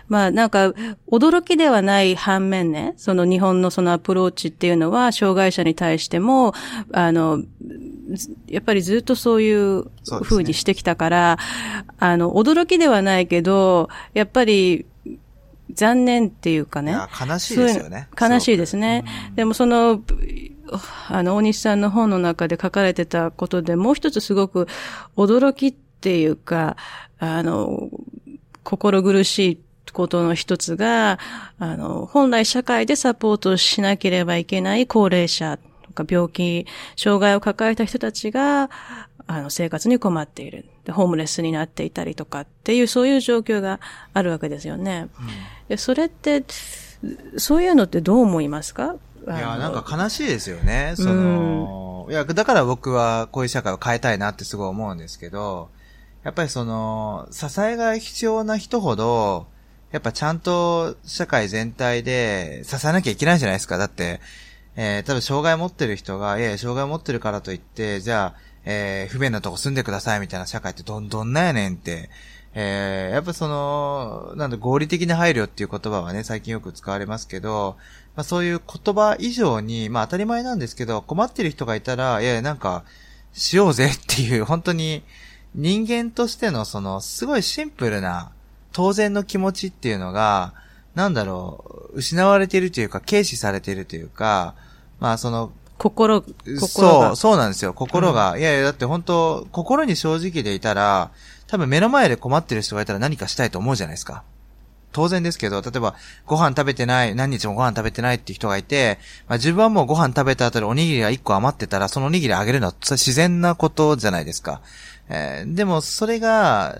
まあなんか、驚きではない反面ね、その日本のそのアプローチっていうのは、障害者に対しても、あの、やっぱりずっとそういう風にしてきたから、ね、あの、驚きではないけど、やっぱり、残念っていうかね。悲しいですよね。悲しいですね。でもその、あの、大西さんの本の中で書かれてたことでもう一つすごく驚きっていうか、あの、心苦しいことの一つが、あの、本来社会でサポートしなければいけない高齢者とか病気、障害を抱えた人たちが、あの、生活に困っている。で、ホームレスになっていたりとかっていう、そういう状況があるわけですよね。うん、でそれって、そういうのってどう思いますか？いや、なんか悲しいですよね。その、いや、だから僕はこういう社会を変えたいなってすごい思うんですけど、やっぱりその、支えが必要な人ほど、やっぱちゃんと社会全体で支えなきゃいけないじゃないですか。だって、えー、多分障害持ってる人が、いや障害持ってるからといって、じゃあ、えー、不便なとこ住んでくださいみたいな社会ってどんどんなんやねんって、えー、やっぱその、なんだ、合理的な配慮っていう言葉はね、最近よく使われますけど、まあそういう言葉以上に、まあ当たり前なんですけど、困ってる人がいたら、いや、なんか、しようぜっていう、本当に、人間としてのその、すごいシンプルな、当然の気持ちっていうのが、なんだろう、失われているというか、軽視されているというか、まあその、心、心そう、そうなんですよ。心が。うん、いやいや、だって本当心に正直でいたら、多分目の前で困ってる人がいたら何かしたいと思うじゃないですか。当然ですけど、例えば、ご飯食べてない、何日もご飯食べてないっていう人がいて、まあ、自分はもうご飯食べた後でおにぎりが1個余ってたら、そのおにぎりあげるのは自然なことじゃないですか。えー、でも、それが、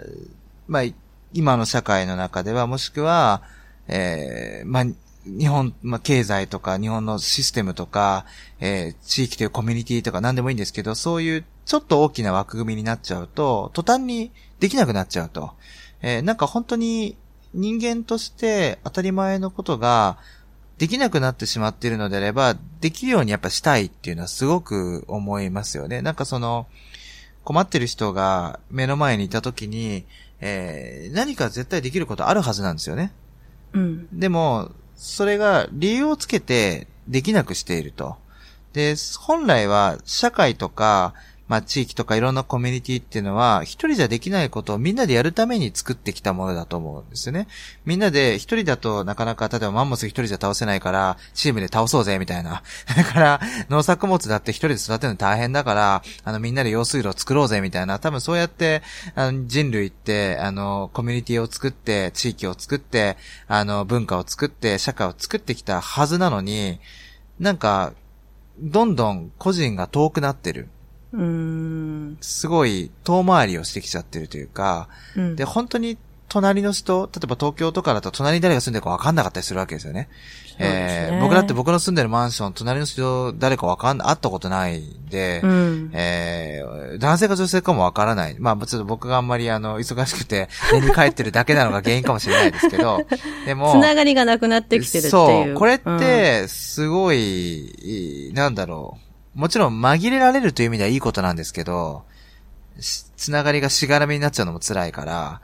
まあ、今の社会の中では、もしくは、えー、まあ、日本、まあ、経済とか、日本のシステムとか、えー、地域というコミュニティとか何でもいいんですけど、そういうちょっと大きな枠組みになっちゃうと、途端にできなくなっちゃうと。えー、なんか本当に人間として当たり前のことができなくなってしまっているのであれば、できるようにやっぱしたいっていうのはすごく思いますよね。なんかその、困ってる人が目の前にいた時に、えー、何か絶対できることあるはずなんですよね。うん。でも、それが理由をつけてできなくしていると。で、本来は社会とか、まあ地域とかいろんなコミュニティっていうのは、一人じゃできないことをみんなでやるために作ってきたものだと思うんですよね。みんなで一人だとなかなか、例えばマンモス一人じゃ倒せないから、チームで倒そうぜ、みたいな。だから、農作物だって一人で育てるの大変だから、あのみんなで用水路を作ろうぜ、みたいな。多分そうやって、あの人類って、あの、コミュニティを作って、地域を作って、あの、文化を作って、社会を作ってきたはずなのに、なんか、どんどん個人が遠くなってる。うん。すごい遠回りをしてきちゃってるというか、うん、で、本当に隣の人、例えば東京とかだと隣に誰が住んでるか分かんなかったりするわけですよね。ねえー、僕だって僕の住んでるマンション、隣の人誰か分かん、会ったことないんで、うん、えー、男性か女性かも分からない。まあ、ちょっと僕があんまりあの、忙しくて、寝に帰ってるだけなのが原因かもしれないですけど、でも、つながりがなくなってきてるっていう。そう、これって、すごい、うん、なんだろう。もちろん紛れられるという意味ではいいことなんですけど、つながりがしがらみになっちゃうのも辛いから、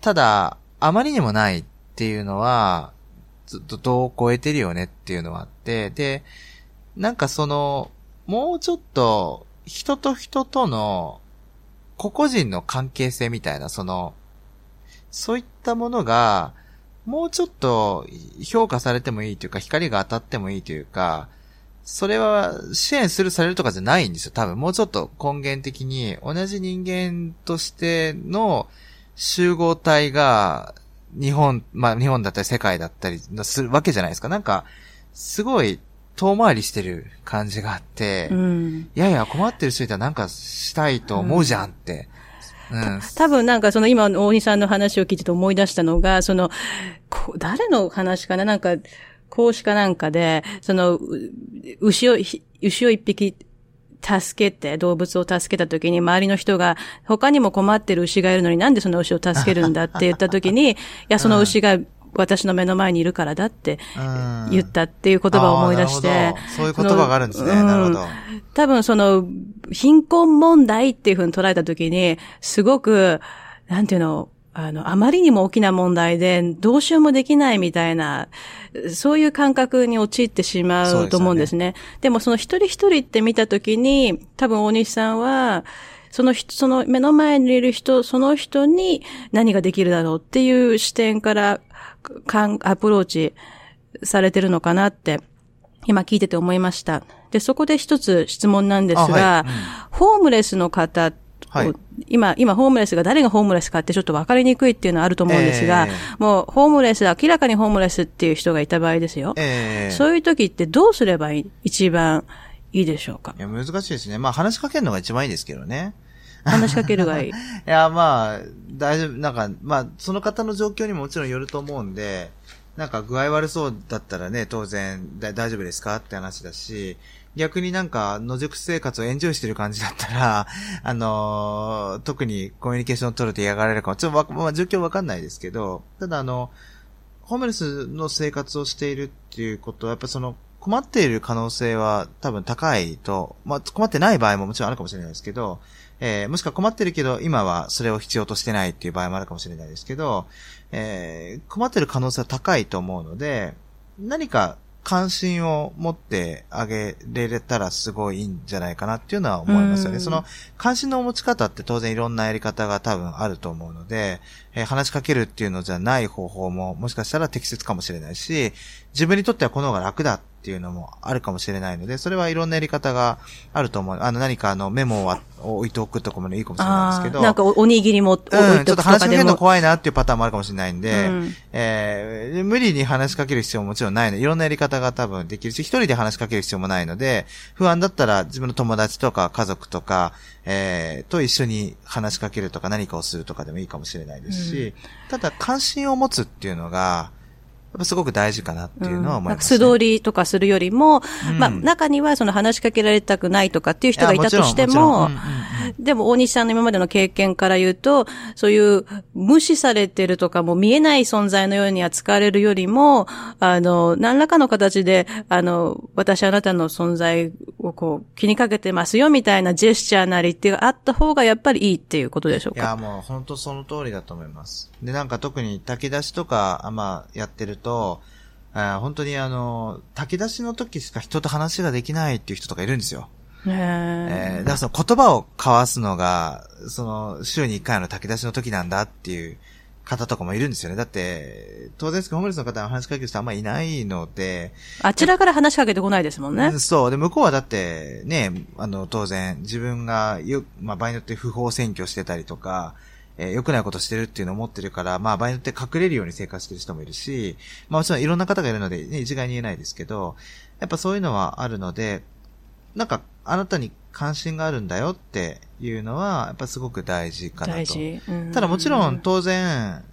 ただ、あまりにもないっていうのは、ずっと度を超えてるよねっていうのはあって、で、なんかその、もうちょっと、人と人との、個々人の関係性みたいな、その、そういったものが、もうちょっと評価されてもいいというか、光が当たってもいいというか、それは支援するされるとかじゃないんですよ。多分もうちょっと根源的に同じ人間としての集合体が日本、まあ日本だったり世界だったりするわけじゃないですか。なんか、すごい遠回りしてる感じがあって、うん、いやいや困ってる人いたらなんかしたいと思うじゃんって。うん、多分なんかその今大西さんの話を聞いてて思い出したのが、その、誰の話かな？なんか、講師かなんかで、その、牛を、牛を一匹助けて、動物を助けた時に周りの人が、他にも困ってる牛がいるのになんでその牛を助けるんだって言った時に、いや、その牛が私の目の前にいるからだって言ったっていう言葉を思い出して。そういう言葉があるんですね。なるほど。多分その、貧困問題っていうふうに捉えた時に、すごく、なんていうの、あの、あまりにも大きな問題で、どうしようもできないみたいな、そういう感覚に陥ってしまうと思うんですね。でねでもその一人一人って見たときに、多分大西さんは、その人、その目の前にいる人、その人に何ができるだろうっていう視点からアプローチされてるのかなって、今聞いてて思いました。で、そこで一つ質問なんですが、はいうん、ホームレスの方はい、今、今、ホームレスが誰がホームレスかってちょっと分かりにくいっていうのはあると思うんですが、えー、もう、ホームレス、明らかにホームレスっていう人がいた場合ですよ。えー、そういう時ってどうすればいい一番いいでしょうか？いや、難しいですね。まあ、話しかけるのが一番いいですけどね。話しかけるがいい。いや、まあ、大丈夫。なんか、まあ、その方の状況にももちろんよると思うんで、なんか具合悪そうだったらね、当然だ大丈夫ですか？って話だし、逆になんか野宿生活をエンジョイしてる感じだったら、あのー特にコミュニケーションを取ると嫌がられるかも、ちょっとわ、まあ、状況わかんないですけど、ただあの、ホームレスの生活をしているっていうことは、やっぱその、困っている可能性は多分高いと、まあ、困ってない場合ももちろんあるかもしれないですけど、えー、もしくは困ってるけど、今はそれを必要としてないっていう場合もあるかもしれないですけど、えー、困ってる可能性は高いと思うので、何か関心を持ってあげれたらすごいいいんじゃないかなっていうのは思いますよね。うんその関心の持ち方って当然いろんなやり方が多分あると思うので、えー話しかけるっていうのじゃない方法ももしかしたら適切かもしれないし、自分にとってはこの方が楽だっていうのもあるかもしれないので、それはいろんなやり方があると思う。あの何かあのメモを置いておくとかもいいかもしれないですけど。なんかおおにぎりも置いうん、ちょっととくとかでも。話しかけるの怖いなっていうパターンもあるかもしれないんで、うんえー無理に話しかける必要ももちろんないので、いろんなやり方が多分できるし、一人で話しかける必要もないので、不安だったら自分の友達とか家族とか、えーと一緒に話しかけるとか何かをするとかでもいいかもしれないですし、ただ関心を持つっていうのが、やっぱすごく大事かなっていうのは思います、ね。なんか素通りとかするよりも、うん。まあ中にはその話しかけられたくないとかっていう人がいたとしてもももでも大西さんの今までの経験から言うと、そういう無視されてるとかもう見えない存在のように扱われるよりも、あの、何らかの形で、あの、私あなたの存在をこう気にかけてますよみたいなジェスチャーなりっていうあった方がやっぱりいいっていうことでしょうか？いや、もう本当その通りだと思います。で、なんか特に炊き出しとか、あまあ、やってると、あー本当にあの、炊き出しの時しか人と話ができないっていう人とかいるんですよ。えー、だからその言葉を交わすのが、その、週に一回の炊き出しの時なんだっていう方とかもいるんですよね。だって、当然ですけど、ホームレスの方は話しかける人あんまいないので、あちらから話しかけてこないですもんねうん。そう。で、向こうはだって、ね、あの、当然、自分がよ、まあ、場合によって不法占拠してたりとか、えー良くないことしてるっていうのを思ってるから、まあ、場合によって隠れるように生活してる人もいるし、まあ、もちろんいろんな方がいるので、ね、一概に言えないですけど、やっぱそういうのはあるので、なんか、あなたに関心があるんだよっていうのは、やっぱすごく大事かなと。大事。うんただもちろん当然、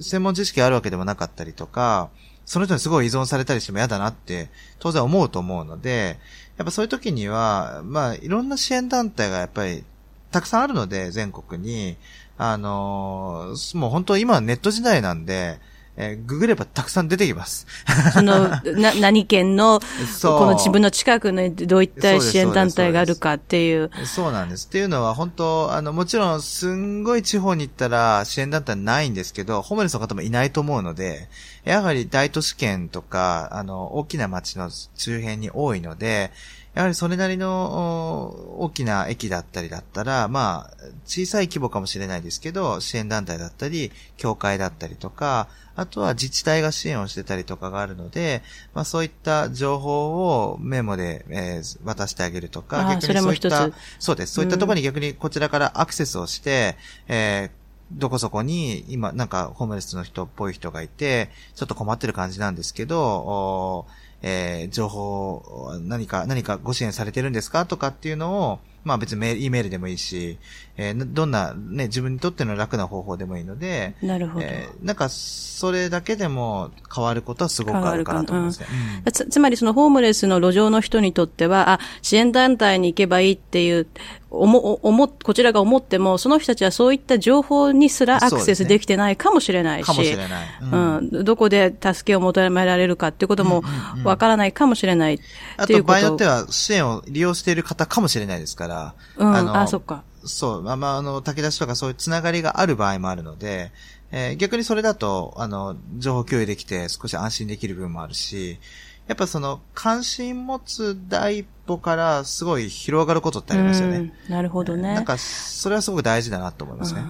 専門知識あるわけでもなかったりとか、その人にすごい依存されたりしても嫌だなって当然思うと思うので、やっぱそういう時には、まあいろんな支援団体がやっぱりたくさんあるので、全国に。あのーもう本当今ネット時代なんで、えーググればたくさん出てきます。その、な、何県の、この自分の近くにどういった支援団体があるかっていう。そうなんです。っていうのは本当、あの、もちろんすんごい地方に行ったら支援団体ないんですけど、ホームレスの方もいないと思うので、やはり大都市圏とか、あの、大きな街の周辺に多いので、やはりそれなりのお大きな駅だったりだったら、まあ、小さい規模かもしれないですけど、支援団体だったり、協会だったりとか、あとは自治体が支援をしてたりとかがあるので、まあそういった情報をメモで、えー渡してあげるとか、逆にそういったそうです。そういったところに逆にこちらからアクセスをして、えーどこそこに今なんかホームレスの人っぽい人がいて、ちょっと困ってる感じなんですけど、おえー情報、何か、何かご支援されてるんですかとかっていうのを、まあ別にメール、E メールでもいいし、えーなどんなね、自分にとっての楽な方法でもいいので、なるほど。えーなんか、それだけでも変わることはすごくあるかなと思いますね。うんつつまりそのホームレスの路上の人にとっては、あ、支援団体に行けばいいっていう、思、思、こちらが思っても、その人たちはそういった情報にすらアクセスできてないかもしれないし、かもしれない。うんうん、どこで助けを求められるかっていうこともわからないかもしれないってあということ場合によっては支援を利用している方かもしれないですから。うん、あのあそっか。そう、まあ、まあ、あの、炊き出しとかそういうつながりがある場合もあるので、えー逆にそれだと、あの、情報共有できて少し安心できる部分もあるし、やっぱその、関心持つ第一歩からすごい広がることってありますよね。うんなるほどね。なんか、それはすごく大事だなと思いますね。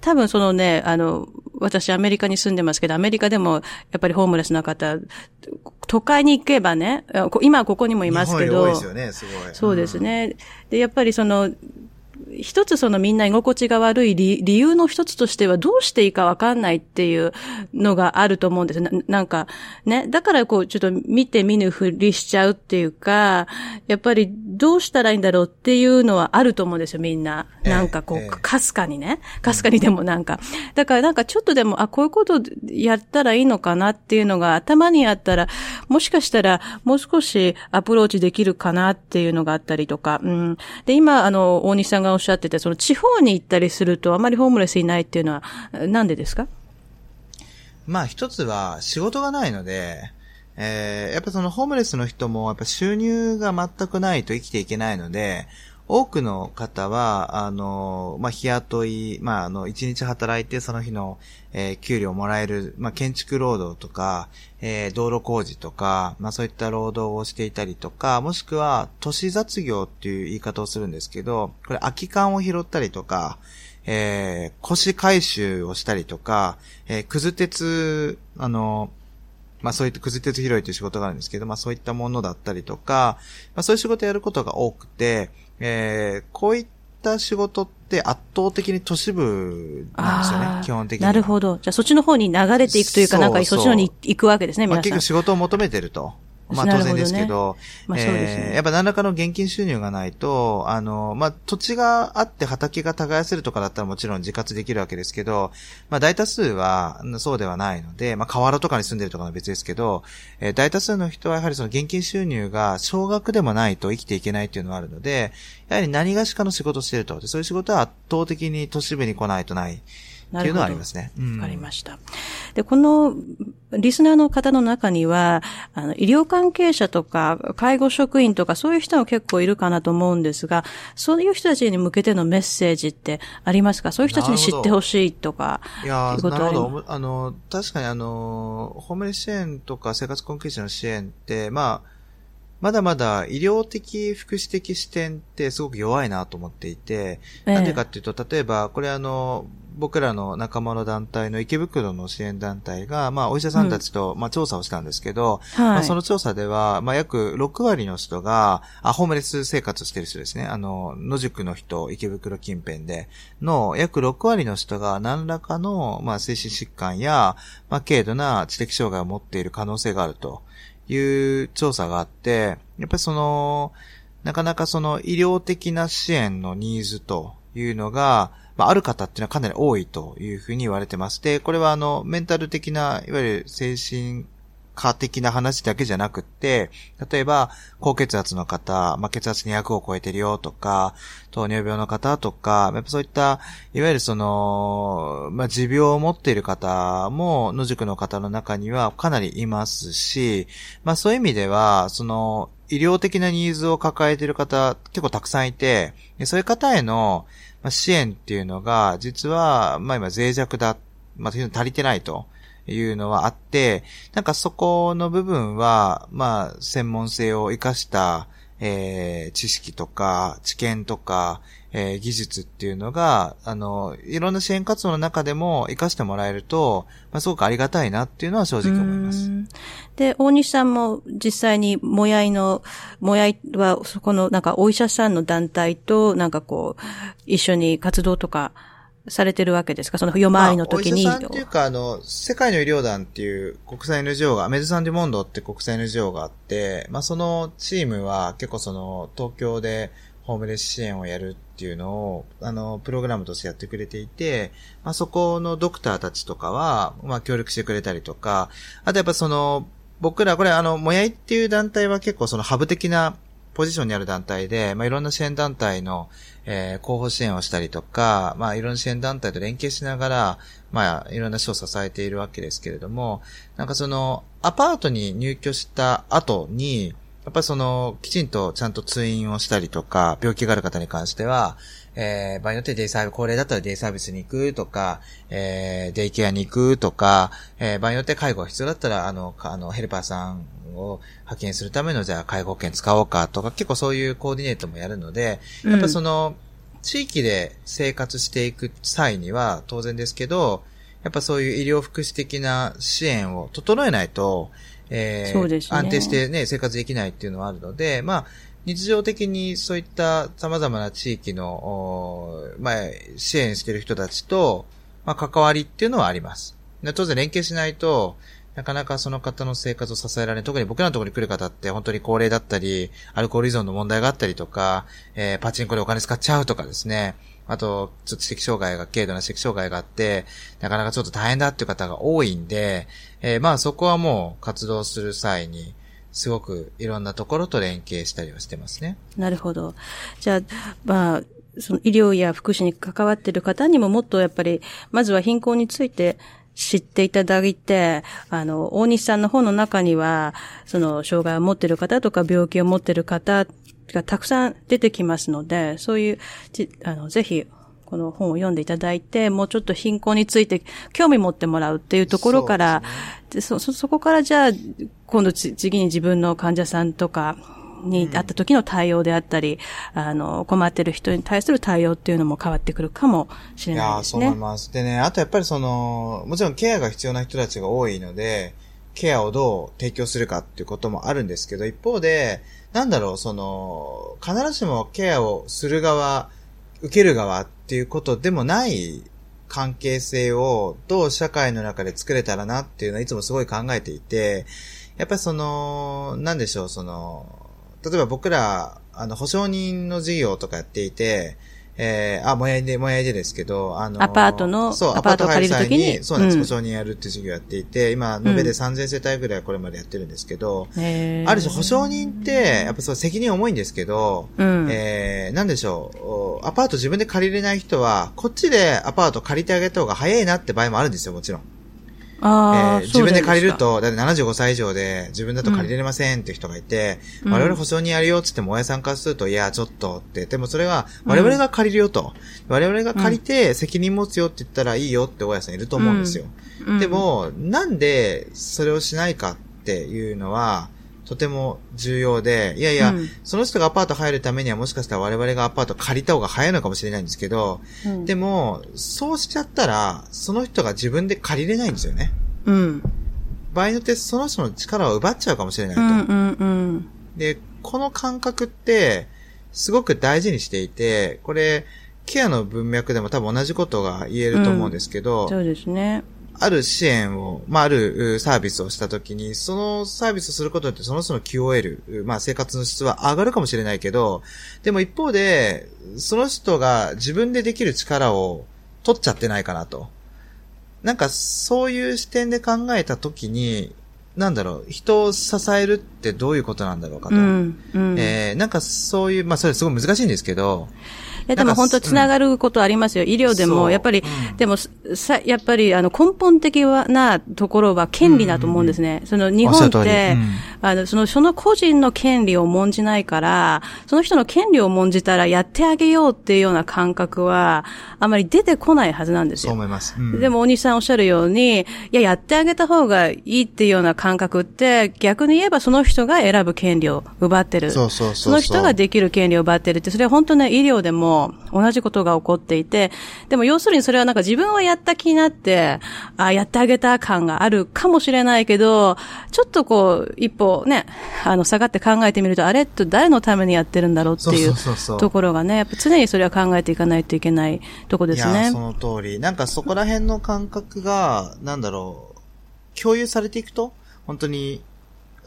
多分そのね、あの、私アメリカに住んでますけど、アメリカでもやっぱりホームレスの方、都会に行けばね、今はここにもいますけど、ですよね、すごい。そうですね。で、やっぱりその、一つそのみんな居心地が悪い理理由の一つとしてはどうしていいかわかんないっていうのがあると思うんですななんか、ね、だからこうちょっと見て見ぬふりしちゃうっていうか、やっぱりどうしたらいいんだろうっていうのはあると思うんですよ、みんな。なんかこう、かすかにね。かすかにでもなんか。だからなんかちょっとでも、あ、こういうことやったらいいのかなっていうのが頭にあったら、もしかしたらもう少しアプローチできるかなっていうのがあったりとか。うん、で、今、あの、大西さんがおっしゃってて、その地方に行ったりするとあまりホームレスいないっていうのは、なんでですか？まあ一つは仕事がないので、えー、やっぱそのホームレスの人もやっぱ収入が全くないと生きていけないので、多くの方は、あの、まあ、日雇い、まあ、あの、一日働いてその日の、えー、給料もらえる、まあ、建築労働とか、えー、道路工事とか、まあ、そういった労働をしていたりとか、もしくは、都市雑業っていう言い方をするんですけど、これ空き缶を拾ったりとか、えー、腰回収をしたりとか、えー、くず鉄、あの、まあそういったくず鉄拾いという仕事があるんですけど、まあそういったものだったりとか、まあそういう仕事をやることが多くて、えー、こういった仕事って圧倒的に都市部なんですよね、基本的に。なるほど。じゃあそっちの方に流れていくというか、なんかそっちの方に行くわけですね、皆さん。まあ結局仕事を求めてると。まあ当然ですけど、まあそうですね、やっぱ何らかの現金収入がないと、あの、まあ土地があって畑が耕せるとかだったらもちろん自活できるわけですけど、まあ大多数はそうではないので、まあ河原とかに住んでるとかは別ですけど、えー、大多数の人はやはりその現金収入が少額でもないと生きていけないっていうのはあるので、やはり何がしかの仕事をしていると。そういう仕事は圧倒的に都市部に来ないとない。っていうのはありますね。わ、かりました。で、このリスナーの方の中には、あの、医療関係者とか、介護職員とか、そういう人も結構いるかなと思うんですが、そういう人たちに向けてのメッセージってありますか？そういう人たちに知ってほしいとか。いやなるほど。あの、確かにあの、ホームレス支援とか生活困窮者の支援って、まあ、まだまだ医療的、福祉的視点ってすごく弱いなと思っていて、ええ、なんでかっていうと、例えば、これあの、僕らの仲間の団体の池袋の支援団体が、まあ、お医者さんたちと、まあ、調査をしたんですけど、はい、まあ、その調査では、まあ、約6割の人が、あ、ホームレス生活してる人ですね。あの、野宿の人、池袋近辺で、の、約6割の人が何らかの、まあ、精神疾患や、まあ、軽度な知的障害を持っている可能性があるという調査があって、やっぱりその、なかなかその医療的な支援のニーズというのが、まあ、ある方っていうのはかなり多いというふうに言われてます。で、これはあの、メンタル的な、いわゆる精神科的な話だけじゃなくって、例えば、高血圧の方、まあ、血圧200を超えてるよとか、糖尿病の方とか、やっぱそういった、いわゆるその、まあ、持病を持っている方も、野宿の方の中にはかなりいますし、まあ、そういう意味では、その、医療的なニーズを抱えている方、結構たくさんいて、そういう方への、まあ、支援っていうのが、実は、まあ今脆弱だ、まあ足りてないというのはあって、なんかそこの部分は、まあ専門性を活かした、えー、知識とか、知見とか、えー、技術っていうのが、あの、いろんな支援活動の中でも活かしてもらえると、まあ、すごくありがたいなっていうのは正直思います。で、大西さんも実際に、もやいの、もやいは、そこの、なんか、お医者さんの団体と、なんかこう、一緒に活動とか、されてるわけですか？その夜回りの時に。まあ、お医者さんっていうか、あの、世界の医療団っていう国際 NGO が、メズサンディモンドって国際 NGO があって、まあ、そのチームは結構その、東京でホームレス支援をやるっていうのを、あの、プログラムとしてやってくれていて、まあ、そこのドクターたちとかは、まあ、協力してくれたりとか、あとやっぱその、僕ら、これあの、もやいっていう団体は結構そのハブ的なポジションにある団体で、まあ、いろんな支援団体の、えー、広報支援をしたりとか、まあ、いろんな支援団体と連携しながら、まあ、いろんな人を支えているわけですけれども、なんかその、アパートに入居した後に、やっぱりその、きちんとちゃんと通院をしたりとか、病気がある方に関しては、えー、場合によってデイサービス、高齢だったらデイサービスに行くとか、えー、デイケアに行くとか、えー、場合によって介護が必要だったら、あの、あの、ヘルパーさんを派遣するための、じゃあ介護保険使おうかとか、結構そういうコーディネートもやるので、やっぱその、地域で生活していく際には当然ですけど、やっぱそういう医療福祉的な支援を整えないと、えー、ね、安定してね、生活できないっていうのはあるので、まあ、日常的にそういった様々な地域の、まあ、支援している人たちと、まあ、関わりっていうのはあります。当然連携しないと、なかなかその方の生活を支えられない。特に僕らのところに来る方って本当に高齢だったり、アルコール依存の問題があったりとか、えー、パチンコでお金使っちゃうとかですね。あと、ちょっと知的障害が、軽度な知的障害があって、なかなかちょっと大変だっていう方が多いんで、えー、まあそこはもう活動する際に、すごくいろんなところと連携したりはしてますね。なるほど。じゃあ、まあ、その医療や福祉に関わっている方にももっとやっぱり、まずは貧困について知っていただいて、あの、大西さんの本の中には、その、障害を持っている方とか病気を持っている方がたくさん出てきますので、そういう、あの、ぜひ、この本を読んでいただいて、もうちょっと貧困について興味持ってもらうっていうところから、そ、そ、そこからじゃあ、今度次に自分の患者さんとか、にあった時の対応であったり、うん、あの、困ってる人に対する対応っていうのも変わってくるかもしれないですね。いや、そう思います。でね、あとやっぱりその、もちろんケアが必要な人たちが多いので、ケアをどう提供するかっていうこともあるんですけど、一方で、なんだろう、その、必ずしもケアをする側、受ける側っていうことでもない関係性をどう社会の中で作れたらなっていうのはいつもすごい考えていて、やっぱりその、なんでしょう、その、例えば僕ら、あの、保証人の事業とかやっていて、えー、あ、もやいで、もやいでですけど、あの、アパートの、そう、アパート借りるときに、そうなんです、保証人やるっていう事業やっていて、今、延べで3000世帯ぐらいこれまでやってるんですけど、うん、ある種保証人って、やっぱそう責任重いんですけど、うん、えー、なんでしょう、アパート自分で借りれない人は、こっちでアパート借りてあげた方が早いなって場合もあるんですよ、もちろん。えー、自分で借りると、だって75歳以上で自分だと借りれませんって人がいて、うん、我々保証にやるよって言っても親さんからすると、いや、ちょっとって、でもそれは我々が借りるよと。うん、我々が借りて責任持つよって言ったらいいよって親さんいると思うんですよ。うん、でも、なんでそれをしないかっていうのは、とても重要で、いやいや、うん、その人がアパート入るためにはもしかしたら我々がアパート借りた方が早いのかもしれないんですけど、うん、でも、そうしちゃったら、その人が自分で借りれないんですよね。うん。場合によってその人の力を奪っちゃうかもしれないと。うんうんうん、で、この感覚って、すごく大事にしていて、これ、ケアの文脈でも多分同じことが言えると思うんですけど、うん、そうですね。ある支援を、まあ、あるサービスをしたときに、そのサービスをすることによってその人の QOL、まあ、生活の質は上がるかもしれないけど、でも一方で、その人が自分でできる力を取っちゃってないかなと。なんか、そういう視点で考えたときに、なんだろう、人を支えるってどういうことなんだろうかと。うんうん、えー、なんかそういう、まあそれすごい難しいんですけど、や、でも本当つながることありますよ。医療でも、やっぱり、でも、さ、やっぱり、あの、根本的なところは権利だと思うんですね。その、日本って、あの、その、その個人の権利を重んじないから、その人の権利を重んじたらやってあげようっていうような感覚は、あまり出てこないはずなんですよ。そう思います。でも、大西さんおっしゃるように、いや、やってあげた方がいいっていうような感覚って、逆に言えばその人が選ぶ権利を奪ってる。そうそうそうその人ができる権利を奪ってるって、それは本当ね、医療でも同じことが起こっていて、でも要するにそれはなんか自分はやった気になって、あやってあげた感があるかもしれないけど、ちょっとこう、一歩ね、あの、下がって考えてみると、あれと誰のためにやってるんだろうっていうところがね、やっぱ常にそれは考えていかないといけないとこですね。いや、その通り。なんかそこら辺の感覚が、なんだろう、共有されていくと、本当に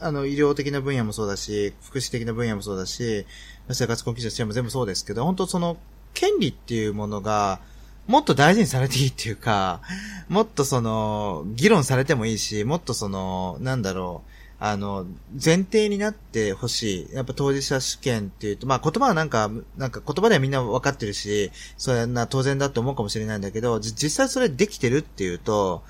あの、医療的な分野もそうだし、福祉的な分野もそうだし、生活困窮者支援も全部そうですけど、本当その、権利っていうものが、もっと大事にされていいっていうか、もっとその、議論されてもいいし、もっとその、なんだろう、あの、前提になってほしい。やっぱ当事者主権っていうと、まあ言葉はなんか、なんか言葉ではみんな分かってるし、それな当然だと思うかもしれないんだけど、実際それできてるっていうと、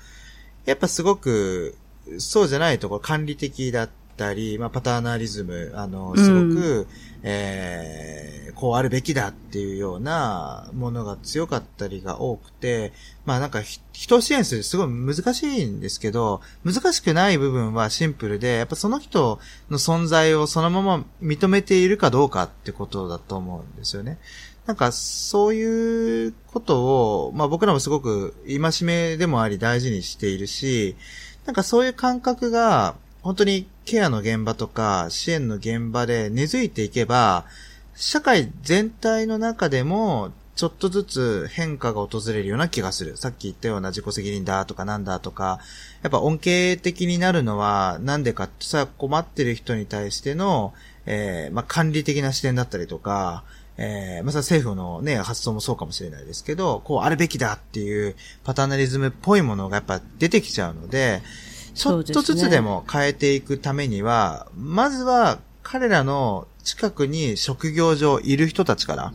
やっぱすごく、そうじゃないところ、管理的だったり、まあパターナリズム、あの、すごく、うんえー、こうあるべきだっていうようなものが強かったりが多くて、まあなんか人を支援するすごい難しいんですけど、難しくない部分はシンプルで、やっぱその人の存在をそのまま認めているかどうかってことだと思うんですよね。なんかそういうことを、まあ僕らもすごく戒めでもあり大事にしているし、なんかそういう感覚が、本当にケアの現場とか支援の現場で根付いていけば、社会全体の中でも、ちょっとずつ変化が訪れるような気がする。さっき言ったような自己責任だとかなんだとか、やっぱ恩恵的になるのはなんでかってさ、困ってる人に対しての、えー、まあ、管理的な視点だったりとか、えー、まあ、政府のね、発想もそうかもしれないですけど、こうあるべきだっていうパターナリズムっぽいものがやっぱ出てきちゃうので、ちょっとずつでも変えていくためには、ね、まずは彼らの近くに職業上いる人たちから、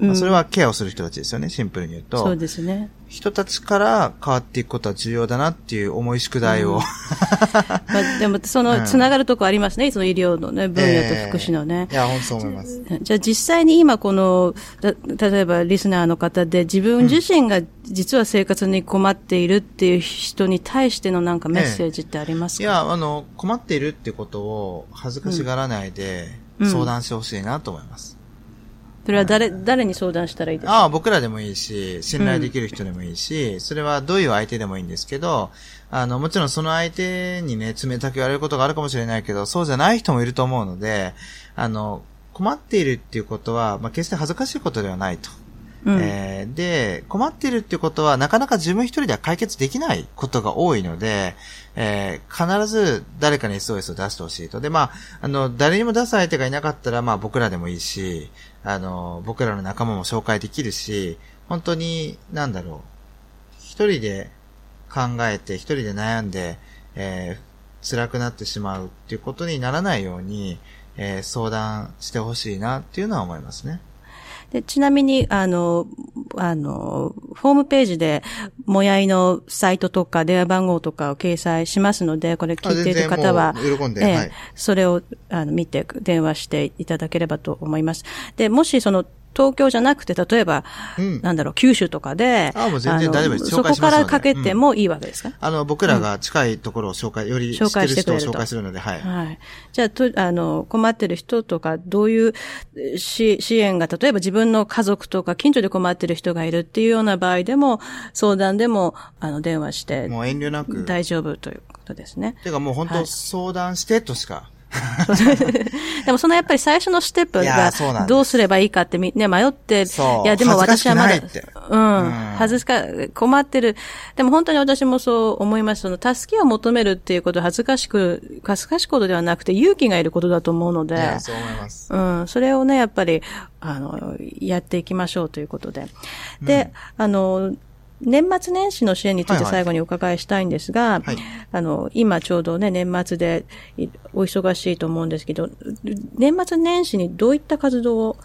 まあ、それはケアをする人たちですよね、シンプルに言うと。そうですね。人たちから変わっていくことは重要だなっていう重い宿題を、うん、まあ、でも、その、つながるとこありますね、その医療のね、分野と福祉のね。えー、いや、本当そう思います。じゃあ実際に今この、例えばリスナーの方で自分自身が実は生活に困っているっていう人に対してのなんかメッセージってありますか、えー、いや、あの、困っているってことを恥ずかしがらないで相談してほしいなと思います。うんそれは誰、誰に相談したらいいですか？ああ、僕らでもいいし、信頼できる人でもいいし、うん、それはどういう相手でもいいんですけど、あの、もちろんその相手にね、冷たく言われることがあるかもしれないけど、そうじゃない人もいると思うので、あの、困っているっていうことは、まあ、決して恥ずかしいことではないと。うん、えー、で、困っているっていうことは、なかなか自分一人では解決できないことが多いので、えー、必ず誰かに SOS を出してほしいと。で、まあ、あの、誰にも出す相手がいなかったら、まあ僕らでもいいし、あの、僕らの仲間も紹介できるし、本当に、なんだろう、一人で考えて、一人で悩んで、えー、辛くなってしまうっていうことにならないように、えー、相談してほしいなっていうのは思いますね。で、ちなみに、あの、あの、ホームページで、もやいのサイトとか電話番号とかを掲載しますので、これ聞いている方は、喜んで、えはい、それをあの見て電話していただければと思います。で、もしその東京じゃなくて、例えば、うん、なんだろう、九州とかで、あもう全然大丈夫です。そこからかけてもいいわけですか、うん、あの、僕らが近いところを紹介、より紹介してくれる人を紹介するので、はい。はい。じゃあ、と、あの、困ってる人とか、どういう支支援が、例えば自分の家族とか、近所で困ってる人がいるっていうような場合でも、相談でも、あの、電話して、もう遠慮なく。大丈夫ということですね。てかもう本当、相談してとしか、でもそのやっぱり最初のステップがどうすればいいかってみ、ね、迷って、いやでも私はまだ、うん、恥ずか、困ってる。でも本当に私もそう思います。その助けを求めるっていうことは恥ずかしく、恥ずかしいことではなくて勇気がいることだと思うので、そう思います。うん、それをね、やっぱり、あの、やっていきましょうということで。で、うん、あの、年末年始の支援について最後にお伺いしたいんですが、はい。はい、あの、今ちょうどね、年末でお忙しいと思うんですけど、年末年始にどういった活動を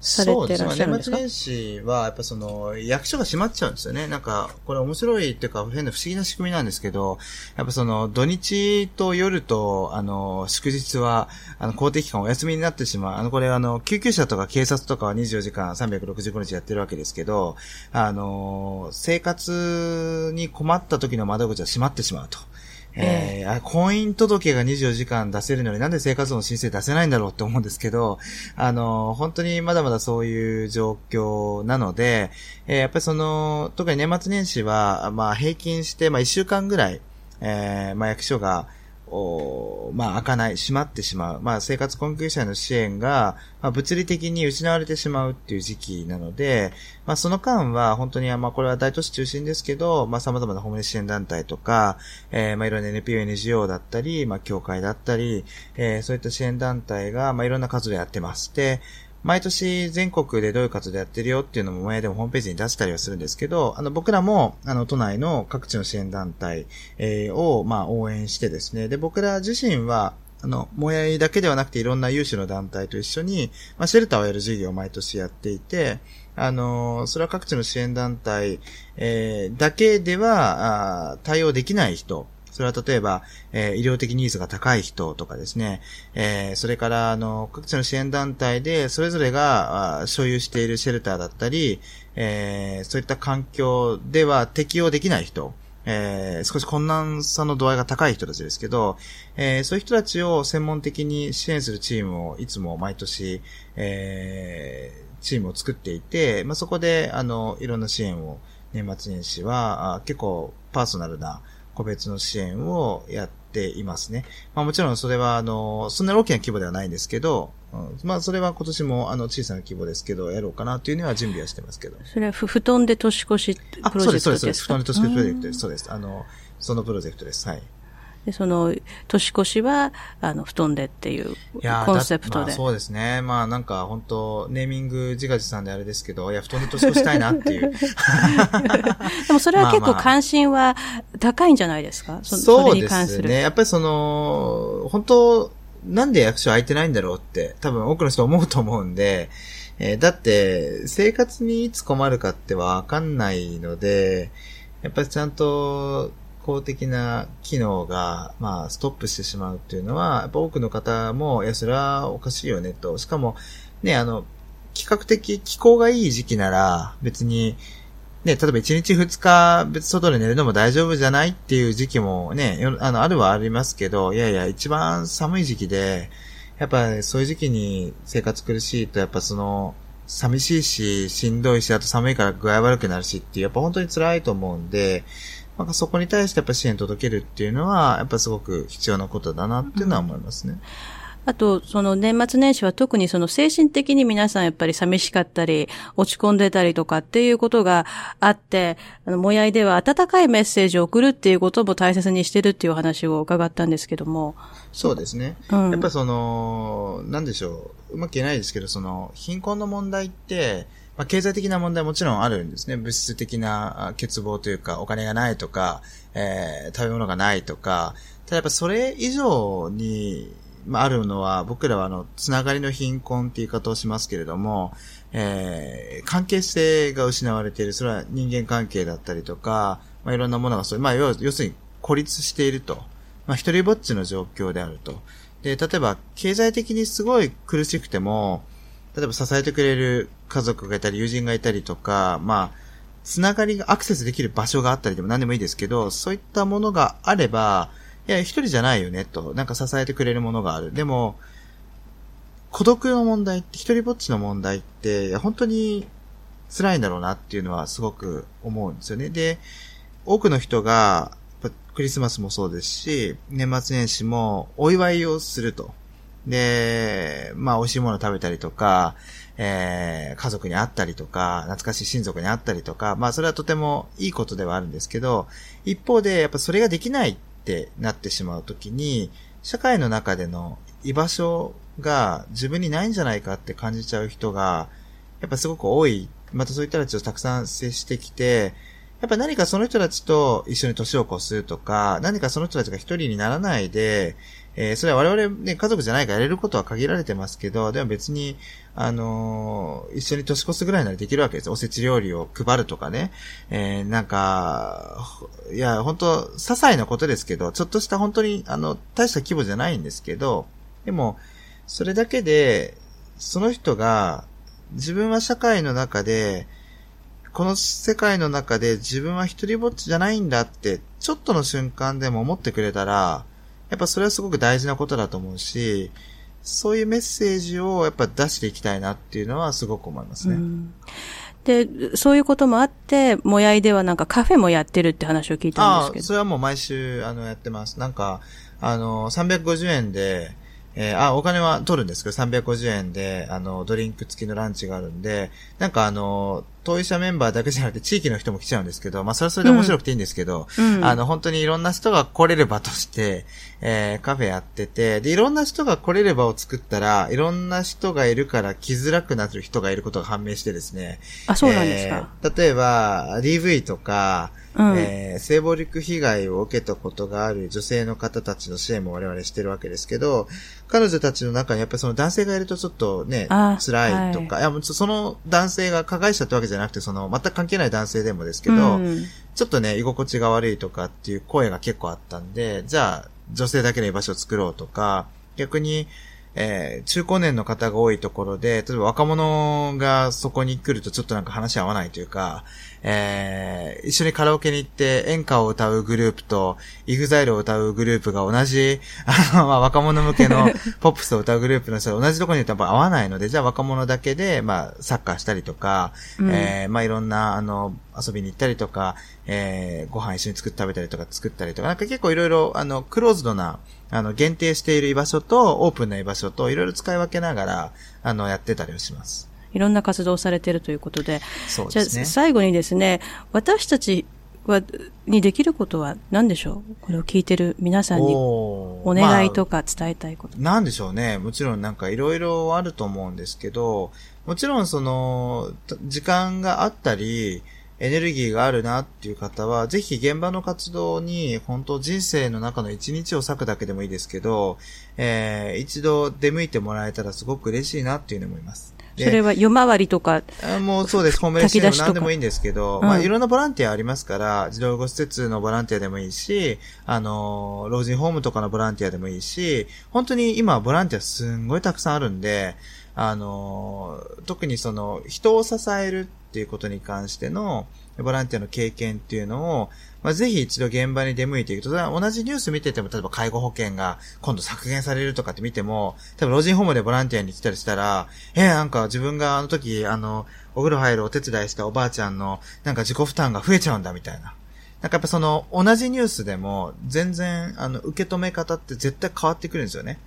されてらっしゃるんですか？年末年始は、やっぱその、役所が閉まっちゃうんですよね。なんか、これ面白いっていうか、変な不思議な仕組みなんですけど、やっぱその、土日と夜と、あの、祝日は、あの、公的機関お休みになってしまう。あの、これあの、救急車とか警察とかは24時間365日やってるわけですけど、あの、生活に困った時の窓口は閉まってしまうと。えー、婚姻届が24時間出せるのになんで生活の申請出せないんだろうって思うんですけど、あの、本当にまだまだそういう状況なので、えー、やっぱりその、特に年末年始は、まあ平均して、まあ1週間ぐらい、えー、まあ役所が、おまあ、開かない、閉まってしまう。まあ、生活困窮者の支援が、まあ、物理的に失われてしまうっていう時期なので、まあ、その間は、本当に、まあ、これは大都市中心ですけど、まあ、様々なホームレス支援団体とか、えー、まあ、いろんな NPO、NGO だったり、まあ、協会だったり、えー、そういった支援団体が、まあ、いろんな活動やってます。で、毎年全国でどういう活動やってるよっていうのも前でもホームページに出したりはするんですけど、あの僕らもあの都内の各地の支援団体、えー、をまあ応援してですね、で僕ら自身はあの、もやいだけではなくていろんな有志の団体と一緒に、まあ、シェルターをやる事業を毎年やっていて、あの、それは各地の支援団体、えー、だけでは、あ対応できない人、それは例えば、えー、医療的ニーズが高い人とかですね、えー、それから、あの、各地の支援団体で、それぞれが、所有しているシェルターだったり、えー、そういった環境では適用できない人、えー、少し困難さの度合いが高い人たちですけど、えー、そういう人たちを専門的に支援するチームをいつも毎年、えー、チームを作っていて、まあ、そこで、あの、いろんな支援を年末年始は、結構パーソナルな個別の支援をやっていますね。まあもちろんそれは、あの、そんなに大きな規模ではないんですけど、うんまあそれは今年も、あの、小さな規模ですけど、やろうかなというには準備はしてますけど。それはふ布団で年越しあ、プロそうです、そうです、そうです。布団で年越しプロジェクトです。そうです。あの、そのプロジェクトです。はい。で、その、年越しは、あの、布団でっていうコンセプトで。だまあそうですね。まあなんか本当ネーミング自画自賛であれですけど、いや、布団で年越したいなっていう。でもそれは結構まあまあ関心は高いんじゃないですか？そそうですね。やっぱりその、本当なんで役所空いてないんだろうって、多分多くの人思うと思うんで、えーだって、生活にいつ困るかってわかんないので、やっぱりちゃんと公的な機能が、まあ、ストップしてしまうっていうのは、やっぱ多くの方も、いや、それはおかしいよねと。しかも、ね、あの、比較的気候がいい時期なら、別に、ね、例えば1日2日別外で寝るのも大丈夫じゃないっていう時期もね、あの、あるはありますけど、いやいや、一番寒い時期で、やっぱそういう時期に生活苦しいと、やっぱその、寂しいし、しんどいし、あと寒いから具合悪くなるしっていう、やっぱ本当に辛いと思うんで、なんかそこに対してやっぱ支援届けるっていうのは、やっぱすごく必要なことだなっていうのは思いますね。あと、その年末年始は特にその精神的に皆さんやっぱり寂しかったり、落ち込んでたりとかっていうことがあって、あの、もやいでは温かいメッセージを送るっていうことも大切にしてるっていうお話を伺ったんですけども。そうですね。うんやっぱその、なんでしょう。うまく言えないですけど、その、貧困の問題って、まあ、経済的な問題もちろんあるんですね。物質的な欠乏というか、お金がないとか、えー食べ物がないとか。ただやっぱそれ以上に、まあ、あるのは、僕らはあの、つながりの貧困っていう言い方をしますけれども、えー関係性が失われている。それは人間関係だったりとか、まあ、いろんなものがそういう、まあ、要要するに孤立していると。まあ、一人ぼっちの状況であると。で、例えば、経済的にすごい苦しくても、例えば支えてくれる家族がいたり、友人がいたりとか、まあ、つながりが、アクセスできる場所があったりでも何でもいいですけど、そういったものがあれば、いや、一人じゃないよね、と。なんか支えてくれるものがある。でも、孤独の問題って、一人ぼっちの問題って、本当に辛いんだろうなっていうのはすごく思うんですよね。で、多くの人が、クリスマスもそうですし、年末年始もお祝いをすると。で、まあ美味しいもの食べたりとか、えー、家族に会ったりとか、懐かしい親族に会ったりとか、まあそれはとてもいいことではあるんですけど、一方でやっぱそれができないってなってしまうときに、社会の中での居場所が自分にないんじゃないかって感じちゃう人が、やっぱすごく多い。またそういった人たちとたくさん接してきて、やっぱ何かその人たちと一緒に年を越すとか、何かその人たちが一人にならないで、えーそれは我々ね、家族じゃないからやれることは限られてますけど、でも別に、あのー一緒に年越すぐらいならできるわけです。おせち料理を配るとかね。えーなんか、いや、本当些細なことですけど、ちょっとした本当に、あの、大した規模じゃないんですけど、でも、それだけで、その人が、自分は社会の中で、この世界の中で自分は一人ぼっちじゃないんだって、ちょっとの瞬間でも思ってくれたら、やっぱそれはすごく大事なことだと思うし、そういうメッセージをやっぱ出していきたいなっていうのはすごく思いますね。うんで、そういうこともあって、もやいではなんかカフェもやってるって話を聞いたんああ、ですけど。それはもう毎週、あの、やってます。なんか、あの、350円で、えーあ、お金は取るんですけど、350円で、あの、ドリンク付きのランチがあるんで、なんかあの、当事者メンバーだけじゃなくて地域の人も来ちゃうんですけど、まあ、それはそれで面白くていいんですけど、うんあの、本当にいろんな人が来れる場として、えーカフェやってて、で、いろんな人が来れる場を作ったら、いろんな人がいるから来づらくなる人がいることが判明してですね。あ、そうなんですか。えー例えば、DV とか、うん。えー性暴力被害を受けたことがある女性の方たちの支援も我々してるわけですけど、彼女たちの中にやっぱりその男性がいるとちょっとねあ、辛いとか、い、やもうその男性が加害者ってわけじゃなくて、その全く関係ない男性でもですけど、うん。ちょっとね、居心地が悪いとかっていう声が結構あったんで、じゃあ、女性だけの居場所を作ろうとか、逆に、えー、中高年の方が多いところで、例えば若者がそこに来るとちょっとなんか話合わないというか、えー、一緒にカラオケに行って演歌を歌うグループと、イグザイルを歌うグループが同じ、あの、まあ、若者向けの ポップスを歌うグループの人が同じところにいるとやっぱ合わないので、じゃあ若者だけで、まあ、サッカーしたりとか、うん、えー、まあ、いろんな、あの、遊びに行ったりとか、えー、ご飯一緒に作って食べたりとか作ったりとか、なんか結構いろいろ、あの、クローズドな、あの、限定している居場所と、オープンな居場所と、いろいろ使い分けながら、あの、やってたりをします。いろんな活動をされているということで。そうですね。じゃあ、最後にですね、私たちは、にできることは何でしょう？これを聞いてる皆さんにお願いとか伝えたいこと。まあ、なんでしょうね。もちろんなんかいろいろあると思うんですけど、もちろんその、時間があったり、エネルギーがあるなっていう方は、ぜひ現場の活動に、本当人生の中の一日を割くだけでもいいですけど、えー、一度出向いてもらえたらすごく嬉しいなっていうふうに思います。それは夜回りとか。もうそうです。ホームレスでも何でもいいんですけど、まあいろんなボランティアありますから、児童護施設のボランティアでもいいし、あの、老人ホームとかのボランティアでもいいし、本当に今ボランティアすんごいたくさんあるんで、あの、特にその、人を支えるっていうことに関しての、ボランティアの経験っていうのを、まあ、ぜひ一度現場に出向いていくと、同じニュース見てても、例えば介護保険が今度削減されるとかって見ても、多分老人ホームでボランティアに来たりしたら、えー、なんか自分があの時、あの、お風呂入るお手伝いしたおばあちゃんの、なんか自己負担が増えちゃうんだみたいな。なんかやっぱその、同じニュースでも、全然、あの、受け止め方って絶対変わってくるんですよね。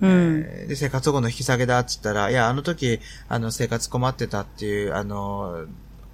うん、で、生活保護の引き下げだっつったら、いや、あの時、あの、生活困ってたっていう、あの、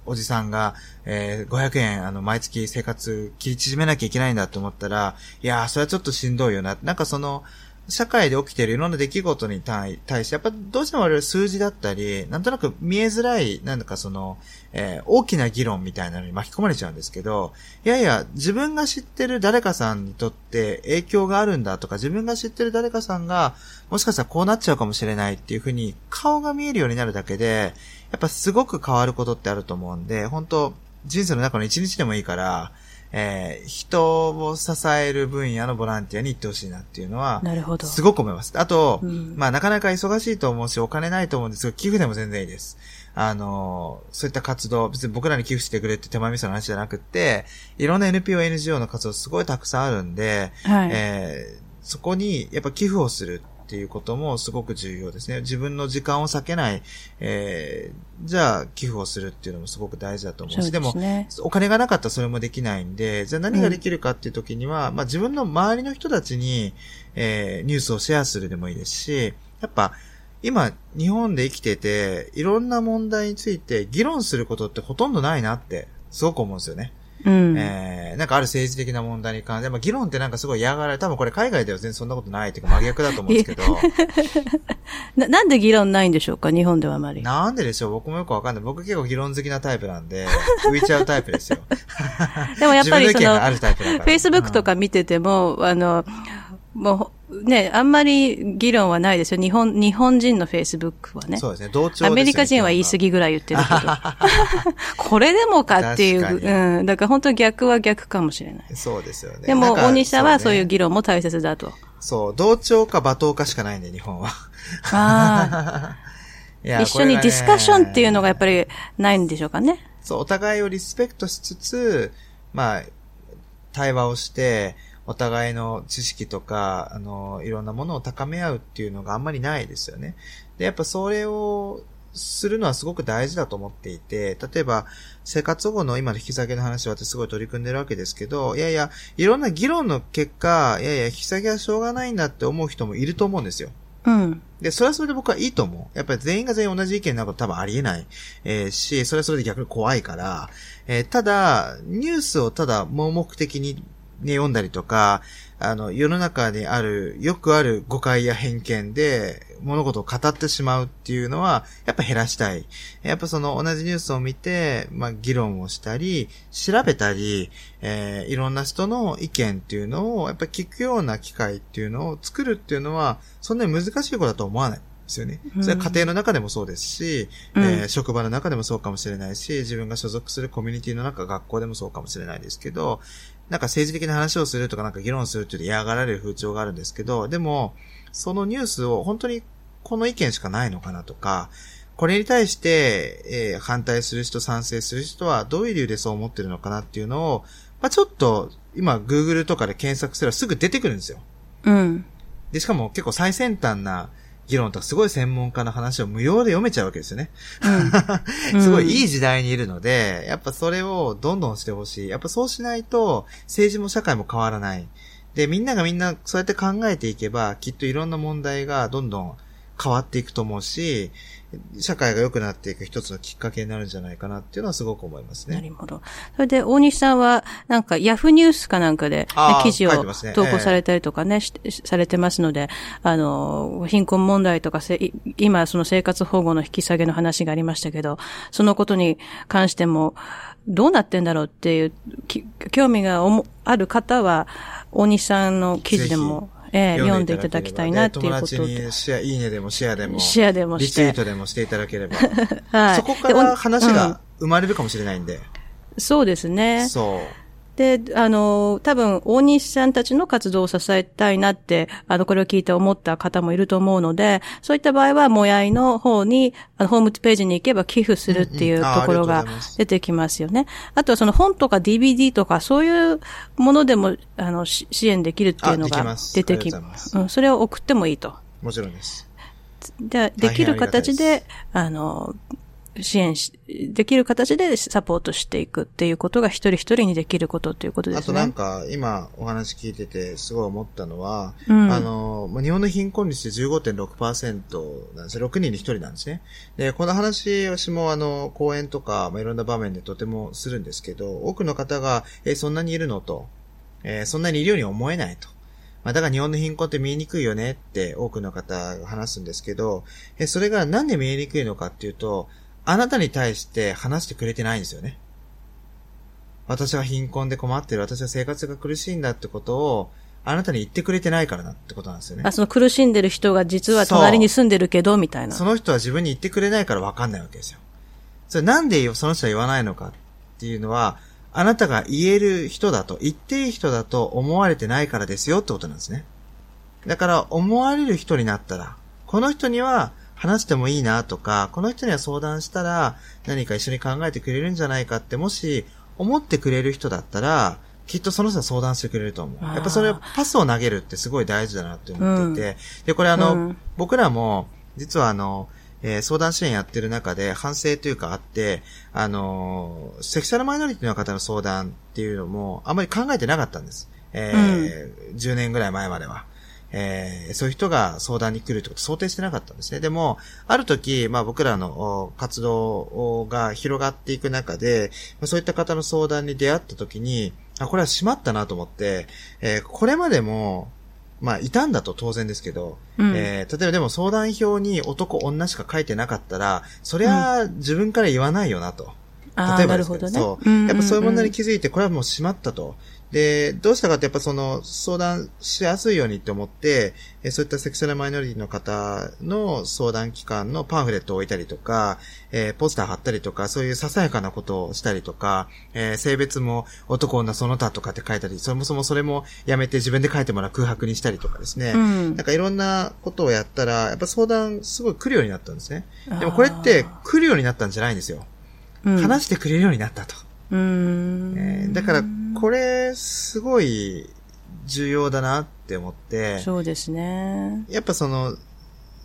おじさんが、えー、500円、あの、毎月生活切り縮めなきゃいけないんだと思ったら、いや、それはちょっとしんどいよな。なんかその、社会で起きてるいろんな出来事に対して、やっぱどうしても我々数字だったり、なんとなく見えづらい、なんだかその、えー、大きな議論みたいなのに巻き込まれちゃうんですけど、いやいや、自分が知ってる誰かさんにとって影響があるんだとか、自分が知ってる誰かさんが、もしかしたらこうなっちゃうかもしれないっていうふうに、顔が見えるようになるだけで、やっぱすごく変わることってあると思うんで、本当人生の中の一日でもいいから、えー、人を支える分野のボランティアに行ってほしいなっていうのは、なるほど。すごく思います。あと、うん、まあなかなか忙しいと思うし、お金ないと思うんですけど、寄付でも全然いいです。あの、そういった活動、別に僕らに寄付してくれって手前味噌の話じゃなくて、いろんな NPO、NGO の活動すごいたくさんあるんで、はい、えー、そこにやっぱ寄付をするっていうこともすごく重要ですね。自分の時間を避けない、えー、じゃあ寄付をするっていうのもすごく大事だと思うし、でね、でも、お金がなかったらそれもできないんで、じゃあ何ができるかっていう時には、うん、まあ自分の周りの人たちに、えー、ニュースをシェアするでもいいですし、やっぱ、今、日本で生きてて、いろんな問題について議論することってほとんどないなって、すごく思うんですよね。うん、えー、なんかある政治的な問題に関して、まあ議論ってなんかすごい嫌がられ、多分これ海外では全然そんなことないっていうか真逆だと思うんですけど。ななんで議論ないんでしょうか日本ではあまり。なんででしょう僕もよくわかんない。僕結構議論好きなタイプなんで、浮いちゃうタイプですよ。でもやっぱりその、Facebook とか見てても、うん、あの、もう、ね、あんまり議論はないですよ。日本、日本人のフェイスブックはね。そうですね。同調アメリカ人は言い過ぎぐらい言ってるけど。これでもかっていう、うん。だから本当逆は逆かもしれない。そうですよね。でも、大西さんはそういう議論も大切だと。そう、同調か罵倒かしかないんで、日本は。ああ。一緒にディスカッションっていうのがやっぱりないんでしょうかね。そう、お互いをリスペクトしつつ、まあ、対話をして、お互いの知識とか、あの、いろんなものを高め合うっていうのがあんまりないですよね。で、やっぱそれをするのはすごく大事だと思っていて、例えば、生活保護の今の引き下げの話は私すごい取り組んでるわけですけど、いやいや、いろんな議論の結果、いやいや、引き下げはしょうがないんだって思う人もいると思うんですよ。うん。で、それはそれで僕はいいと思う。やっぱり全員が全員同じ意見なこと多分ありえない。えー、し、それはそれで逆に怖いから、えー、ただ、ニュースをただ盲目的にね、読んだりとか、あの、世の中にある、よくある誤解や偏見で、物事を語ってしまうっていうのは、やっぱ減らしたい。やっぱその同じニュースを見て、まあ、議論をしたり、調べたり、えー、いろんな人の意見っていうのを、やっぱ聞くような機会っていうのを作るっていうのは、そんなに難しいことだと思わない。ですよね。それは家庭の中でもそうですし、うん、えー、職場の中でもそうかもしれないし、自分が所属するコミュニティの中、学校でもそうかもしれないですけど、なんか政治的な話をするとかなんか議論するっていう嫌がられる風潮があるんですけど、でも、そのニュースを本当にこの意見しかないのかなとか、これに対して、えー、反対する人、賛成する人はどういう理由でそう思ってるのかなっていうのを、まあ、ちょっと、今、Google とかで検索すればすぐ出てくるんですよ。うん。で、しかも結構最先端な議論とかすごい専門家の話を無料で読めちゃうわけですよね。うん、すごいいい時代にいるので、やっぱそれをどんどんしてほしい。やっぱそうしないと政治も社会も変わらない。で、みんながみんなそうやって考えていけば、きっといろんな問題がどんどん変わっていくと思うし、社会が良くなっていく一つのきっかけになるんじゃないかなっていうのはすごく思いますね。なるほど。それで、大西さんは、なんか、ヤフーニュースかなんかで、ね、記事を投稿されたりとかね、ねえー、されてますので、あの、貧困問題とか今、その生活保護の引き下げの話がありましたけど、そのことに関しても、どうなってんだろうっていう、興味がある方は、大西さんの記事でも、ええ、読んでいただきたいなっていうことで。友達にシェア、いいねでもシェアでも。シェアでも。リツイートでもしていただければ。はい。そこから話が生まれるかもしれないんで。そうですね。そう。で、あの、多分、大西さんたちの活動を支えたいなって、あの、これを聞いて思った方もいると思うので、そういった場合は、もやいの方に、あの、ホームページに行けば寄付するっていうところが出てきますよね。あとはその本とか DVD とか、そういうものでも、あの、支援できるっていうのが出てきます。うん、それを送ってもいいと。もちろんです。で、できる形で、あの、支援し、できる形でサポートしていくっていうことが一人一人にできることということですね。あとなんか、今お話聞いててすごい思ったのは、うん、あの、日本の貧困率で15.6%なんですよ。6人に1人なんですね。で、この話、私もあの、講演とか、まあ、いろんな場面でとてもするんですけど、多くの方が、えそんなにいるのと、えー、そんなにいるように思えないと。まあ、だから日本の貧困って見えにくいよねって多くの方が話すんですけど、えそれがなんで見えにくいのかっていうと、あなたに対して話してくれてないんですよね。私は貧困で困ってる、私は生活が苦しいんだってことを、あなたに言ってくれてないからなってことなんですよね。あ、その苦しんでる人が実は隣に住んでるけど、みたいな？その人は自分に言ってくれないからわかんないわけですよ。それなんでその人は言わないのかっていうのは、あなたが言える人だと、言っていい人だと思われてないからですよってことなんですね。だから思われる人になったら、この人には話してもいいなとか、この人には相談したら何か一緒に考えてくれるんじゃないかってもし思ってくれる人だったら、きっとその人は相談してくれると思う。やっぱそれパスを投げるってすごい大事だなって思ってて、うん、で、これあの、うん、僕らも実はあの、えー、相談支援やってる中で反省というかあって、あのー、セクシャルマイノリティの方の相談っていうのもあんまり考えてなかったんです。えー、うん、10年ぐらい前までは。えー、そういう人が相談に来るってこと想定してなかったんですね。でも、ある時、まあ僕らの活動が広がっていく中で、そういった方の相談に出会った時に、あ、これは閉まったなと思って、えー、これまでも、まあ、いたんだと当然ですけど、うん、えー、例えばでも相談票に男、女しか書いてなかったら、そりゃ自分から言わないよなと。うん、例えばですけど、ね、そう。やっぱそういう問題に気づいて、これはもう閉まったと。で、どうしたかってやっぱその相談しやすいようにって思って、えそういったセクシャルマイノリティの方の相談機関のパンフレットを置いたりとか、えー、ポスター貼ったりとか、そういうささやかなことをしたりとか、えー、性別も男女その他とかって書いたり、そもそもそれもやめて自分で書いてもらう空白にしたりとかですね。うん、なんかいろんなことをやったら、やっぱ相談すごい来るようになったんですね。でもこれって来るようになったんじゃないんですよ。うん、話してくれるようになったと。うん、えー、だから、これ、すごい重要だなって思って。そうですね。やっぱその、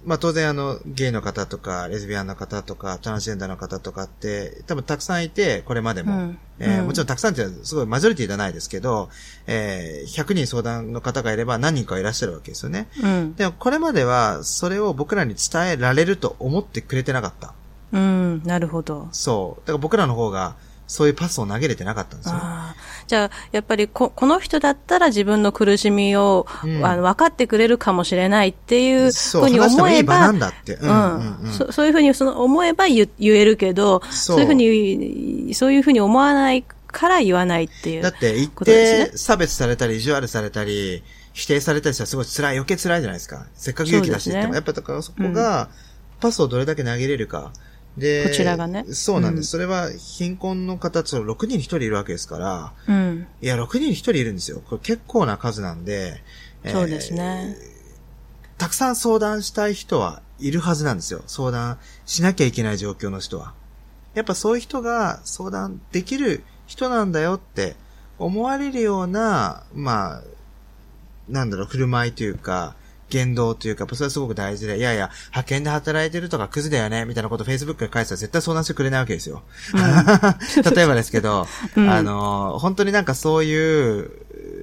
まあ当然あの、ゲイの方とか、レズビアンの方とか、トランスジェンダーの方とかって、多分たくさんいて、これまでも。うん、えー、もちろんたくさんってすごいマジョリティじゃないですけど、えー、100人相談の方がいれば何人かいらっしゃるわけですよね。うん、でもこれまでは、それを僕らに伝えられると思ってくれてなかった。うん、なるほど。そう。だから僕らの方が、そういうパスを投げれてなかったんですよ。じゃあ、やっぱりこ、この人だったら自分の苦しみを、うん、あの分かってくれるかもしれないっていうふうに思えば、そういうふうにその思えば言えるけど、そう。いうふうに、そういうふうに思わないから言わないっていう、ね、だって、一定差別されたり、意地悪されたり、否定されたりしたらすごい辛い、余計辛いじゃないですか。せっかく勇気出してっても、ね、やっぱだからそこが、パスをどれだけ投げれるか。で、こちらがね。そうなんです。うん、それは貧困の方、その6人に1人いるわけですから、うん。いや、6人に1人いるんですよ。これ結構な数なんで、そうですね、えー、たくさん相談したい人はいるはずなんですよ。相談しなきゃいけない状況の人は。やっぱそういう人が相談できる人なんだよって思われるような、まあ、なんだろう、振る舞いというか、言動というか、それはすごく大事で、いやいや、派遣で働いてるとかクズだよね、みたいなことを Facebook で返したら絶対相談してくれないわけですよ。うん、例えばですけど、うん、あの、本当になんかそういう、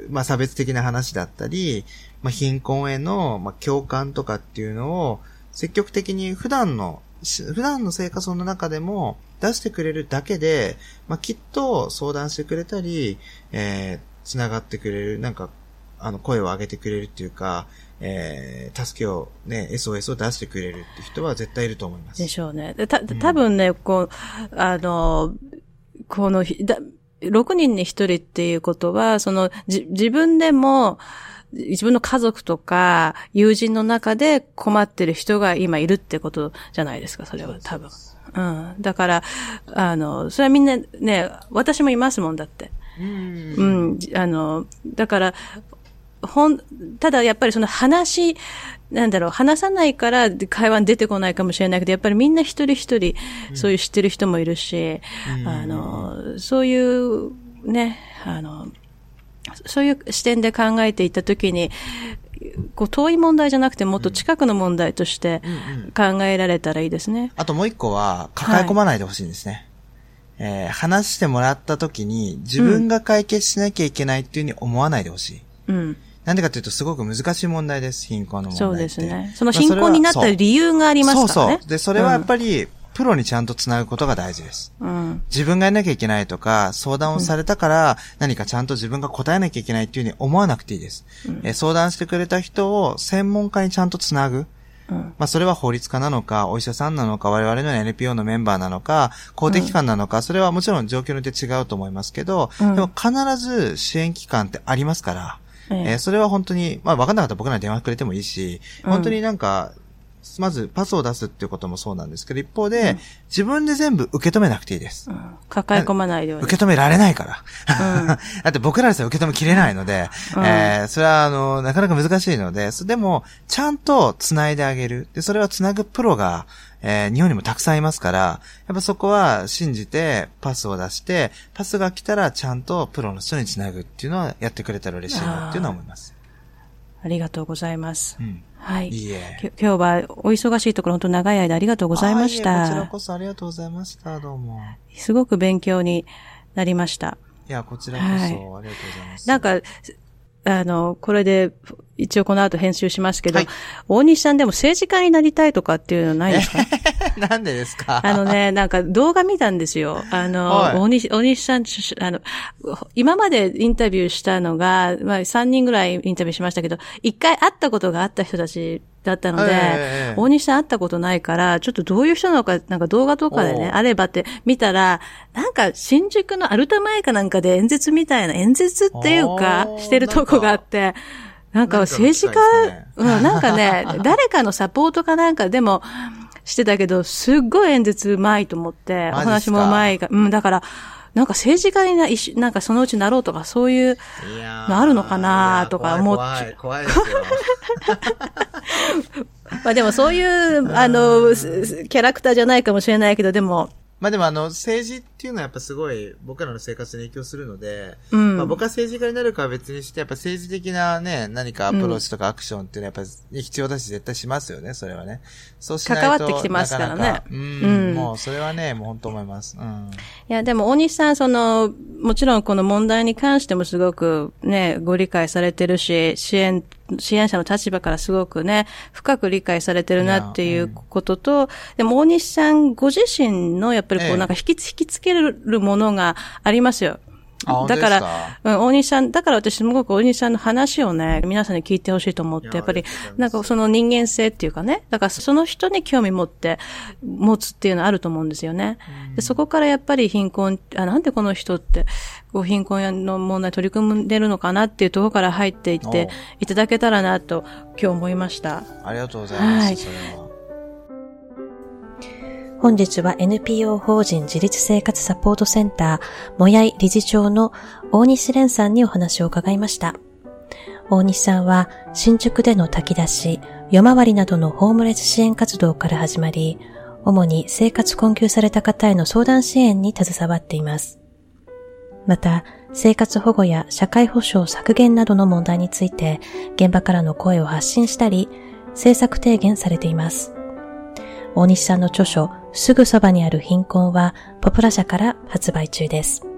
まあ差別的な話だったり、まあ貧困への、まあ共感とかっていうのを、積極的に普段の、普段の生活の中でも出してくれるだけで、まあきっと相談してくれたり、えー、繋がってくれる、なんか、あの、声を上げてくれるっていうか、えー、助けをね、SOS を出してくれるって人は絶対いると思います。でしょうね。た、多分ね、うん、こう、あの、この、だ6人に1人っていうことは、その、じ、自分でも、自分の家族とか友人の中で困ってる人が今いるってことじゃないですか、それは多分。うん。だから、あの、それはみんなね、私もいますもんだって。うん。うん。あの、だから、ほん、ただやっぱりその話、なんだろう、話さないから会話に出てこないかもしれないけど、やっぱりみんな一人一人、そういう知ってる人もいるし、うん、あの、そういうね、あの、そういう視点で考えていったときに、こう遠い問題じゃなくてもっと近くの問題として考えられたらいいですね。うんうん、あともう一個は、抱え込まないでほしいんですね。はい、えー、話してもらったときに、自分が解決しなきゃいけないっていうふうに思わないでほしい。うん。なんでかというと、すごく難しい問題です、貧困の問題そうですね。その貧困になった理由がありますからね。そうそう。で、それはやっぱり、プロにちゃんと繋ぐことが大事です。うん、自分がやらなきゃいけないとか、相談をされたから何かちゃんと自分が答えなきゃいけないっていうふうに思わなくていいです。うん、え相談してくれた人を専門家にちゃんと繋ぐ。うん、まあ、それは法律家なのか、お医者さんなのか、我々の NPO のメンバーなのか、公的機関なのか、それはもちろん状況によって違うと思いますけど、でも必ず支援機関ってありますから、えー、それは本当に、まあ分かんなかったら僕らに電話くれてもいいし、本当になんか、まずパスを出すっていうこともそうなんですけど、一方で、うん、自分で全部受け止めなくていいです。うん、抱え込まないように。受け止められないから。うん、だって僕らでさえ受け止めきれないので、えー、それはあの、なかなか難しいので、でも、ちゃんと繋いであげる。で、それは繋ぐプロが、えー、日本にもたくさんいますから、やっぱそこは信じてパスを出して、パスが来たらちゃんとプロの人につなぐっていうのはやってくれたら嬉しいなっていうのは思います。ありがとうございます。うん、はい。いいえ。今日はお忙しいところ本当長い間ありがとうございました。こちらこそありがとうございました。どうも。すごく勉強になりました。いや、こちらこそ、ありがとうございます。なんか、あの、これで、一応この後編集しますけど、はい、大西さんでも政治家になりたいとかっていうのないですか？なんでですか？あのね、なんか動画見たんですよ。あの、大西、大西さん、あの、今までインタビューしたのが、まあ3人ぐらいインタビューしましたけど、一回会ったことがあった人たちだったので、えー、大西さん会ったことないから、ちょっとどういう人なのか、なんか動画とかでね、あればって見たら、なんか新宿のアルタ前かなんかで演説みたいな、演説っていうか、してるとこがあって、なんか政治家、ね、うん、なんかね、誰かのサポートかなんかでも、してたけど、すっごい演説うまいと思って、お話もうまいが、うん、だから、なんか政治家にな、なんかそのうちなろうとか、そういうのあるのかなとか思っちゃう。怖いですよ。まあでもそういう、あの、キャラクターじゃないかもしれないけど、でも、まあでもあの、政治っていうのはやっぱすごい僕らの生活に影響するので、うん、まあ僕は政治家になるかは別にして、やっぱ政治的なね、何かアプローチとかアクションっていうのはやっぱ必要だし絶対しますよね、それはね。そうしないと。関わってきてますからね。うん、もうそれはね、もう本当思います。うん。いや、でも大西さん、その、もちろんこの問題に関してもすごくね、ご理解されてるし、支援支援者の立場からすごくね、深く理解されてるなっていうことと、うん、でも大西さんご自身のやっぱりこうなんか引き,、引きつけるものがありますよ。だから、うん、大西さん、だから私すごく大西さんの話をね、皆さんに聞いてほしいと思って、やっぱり、なんかその人間性っていうかね、だからその人に興味持って、持つっていうのはあると思うんですよね。でそこからやっぱり貧困、あ、なんでこの人って、こう貧困の問題取り組んでるのかなっていうところから入っていっていただけたらなと今日思いました。ありがとうございます。はい、それは本日は NPO 法人自立生活サポートセンター、もやい理事長の大西蓮さんにお話を伺いました。大西さんは新宿での炊き出し、夜回りなどのホームレス支援活動から始まり、主に生活困窮された方への相談支援に携わっています。また、生活保護や社会保障削減などの問題について、現場からの声を発信したり、政策提言されています。大西さんの著書、すぐそばにある貧困は、ポプラ社から発売中です。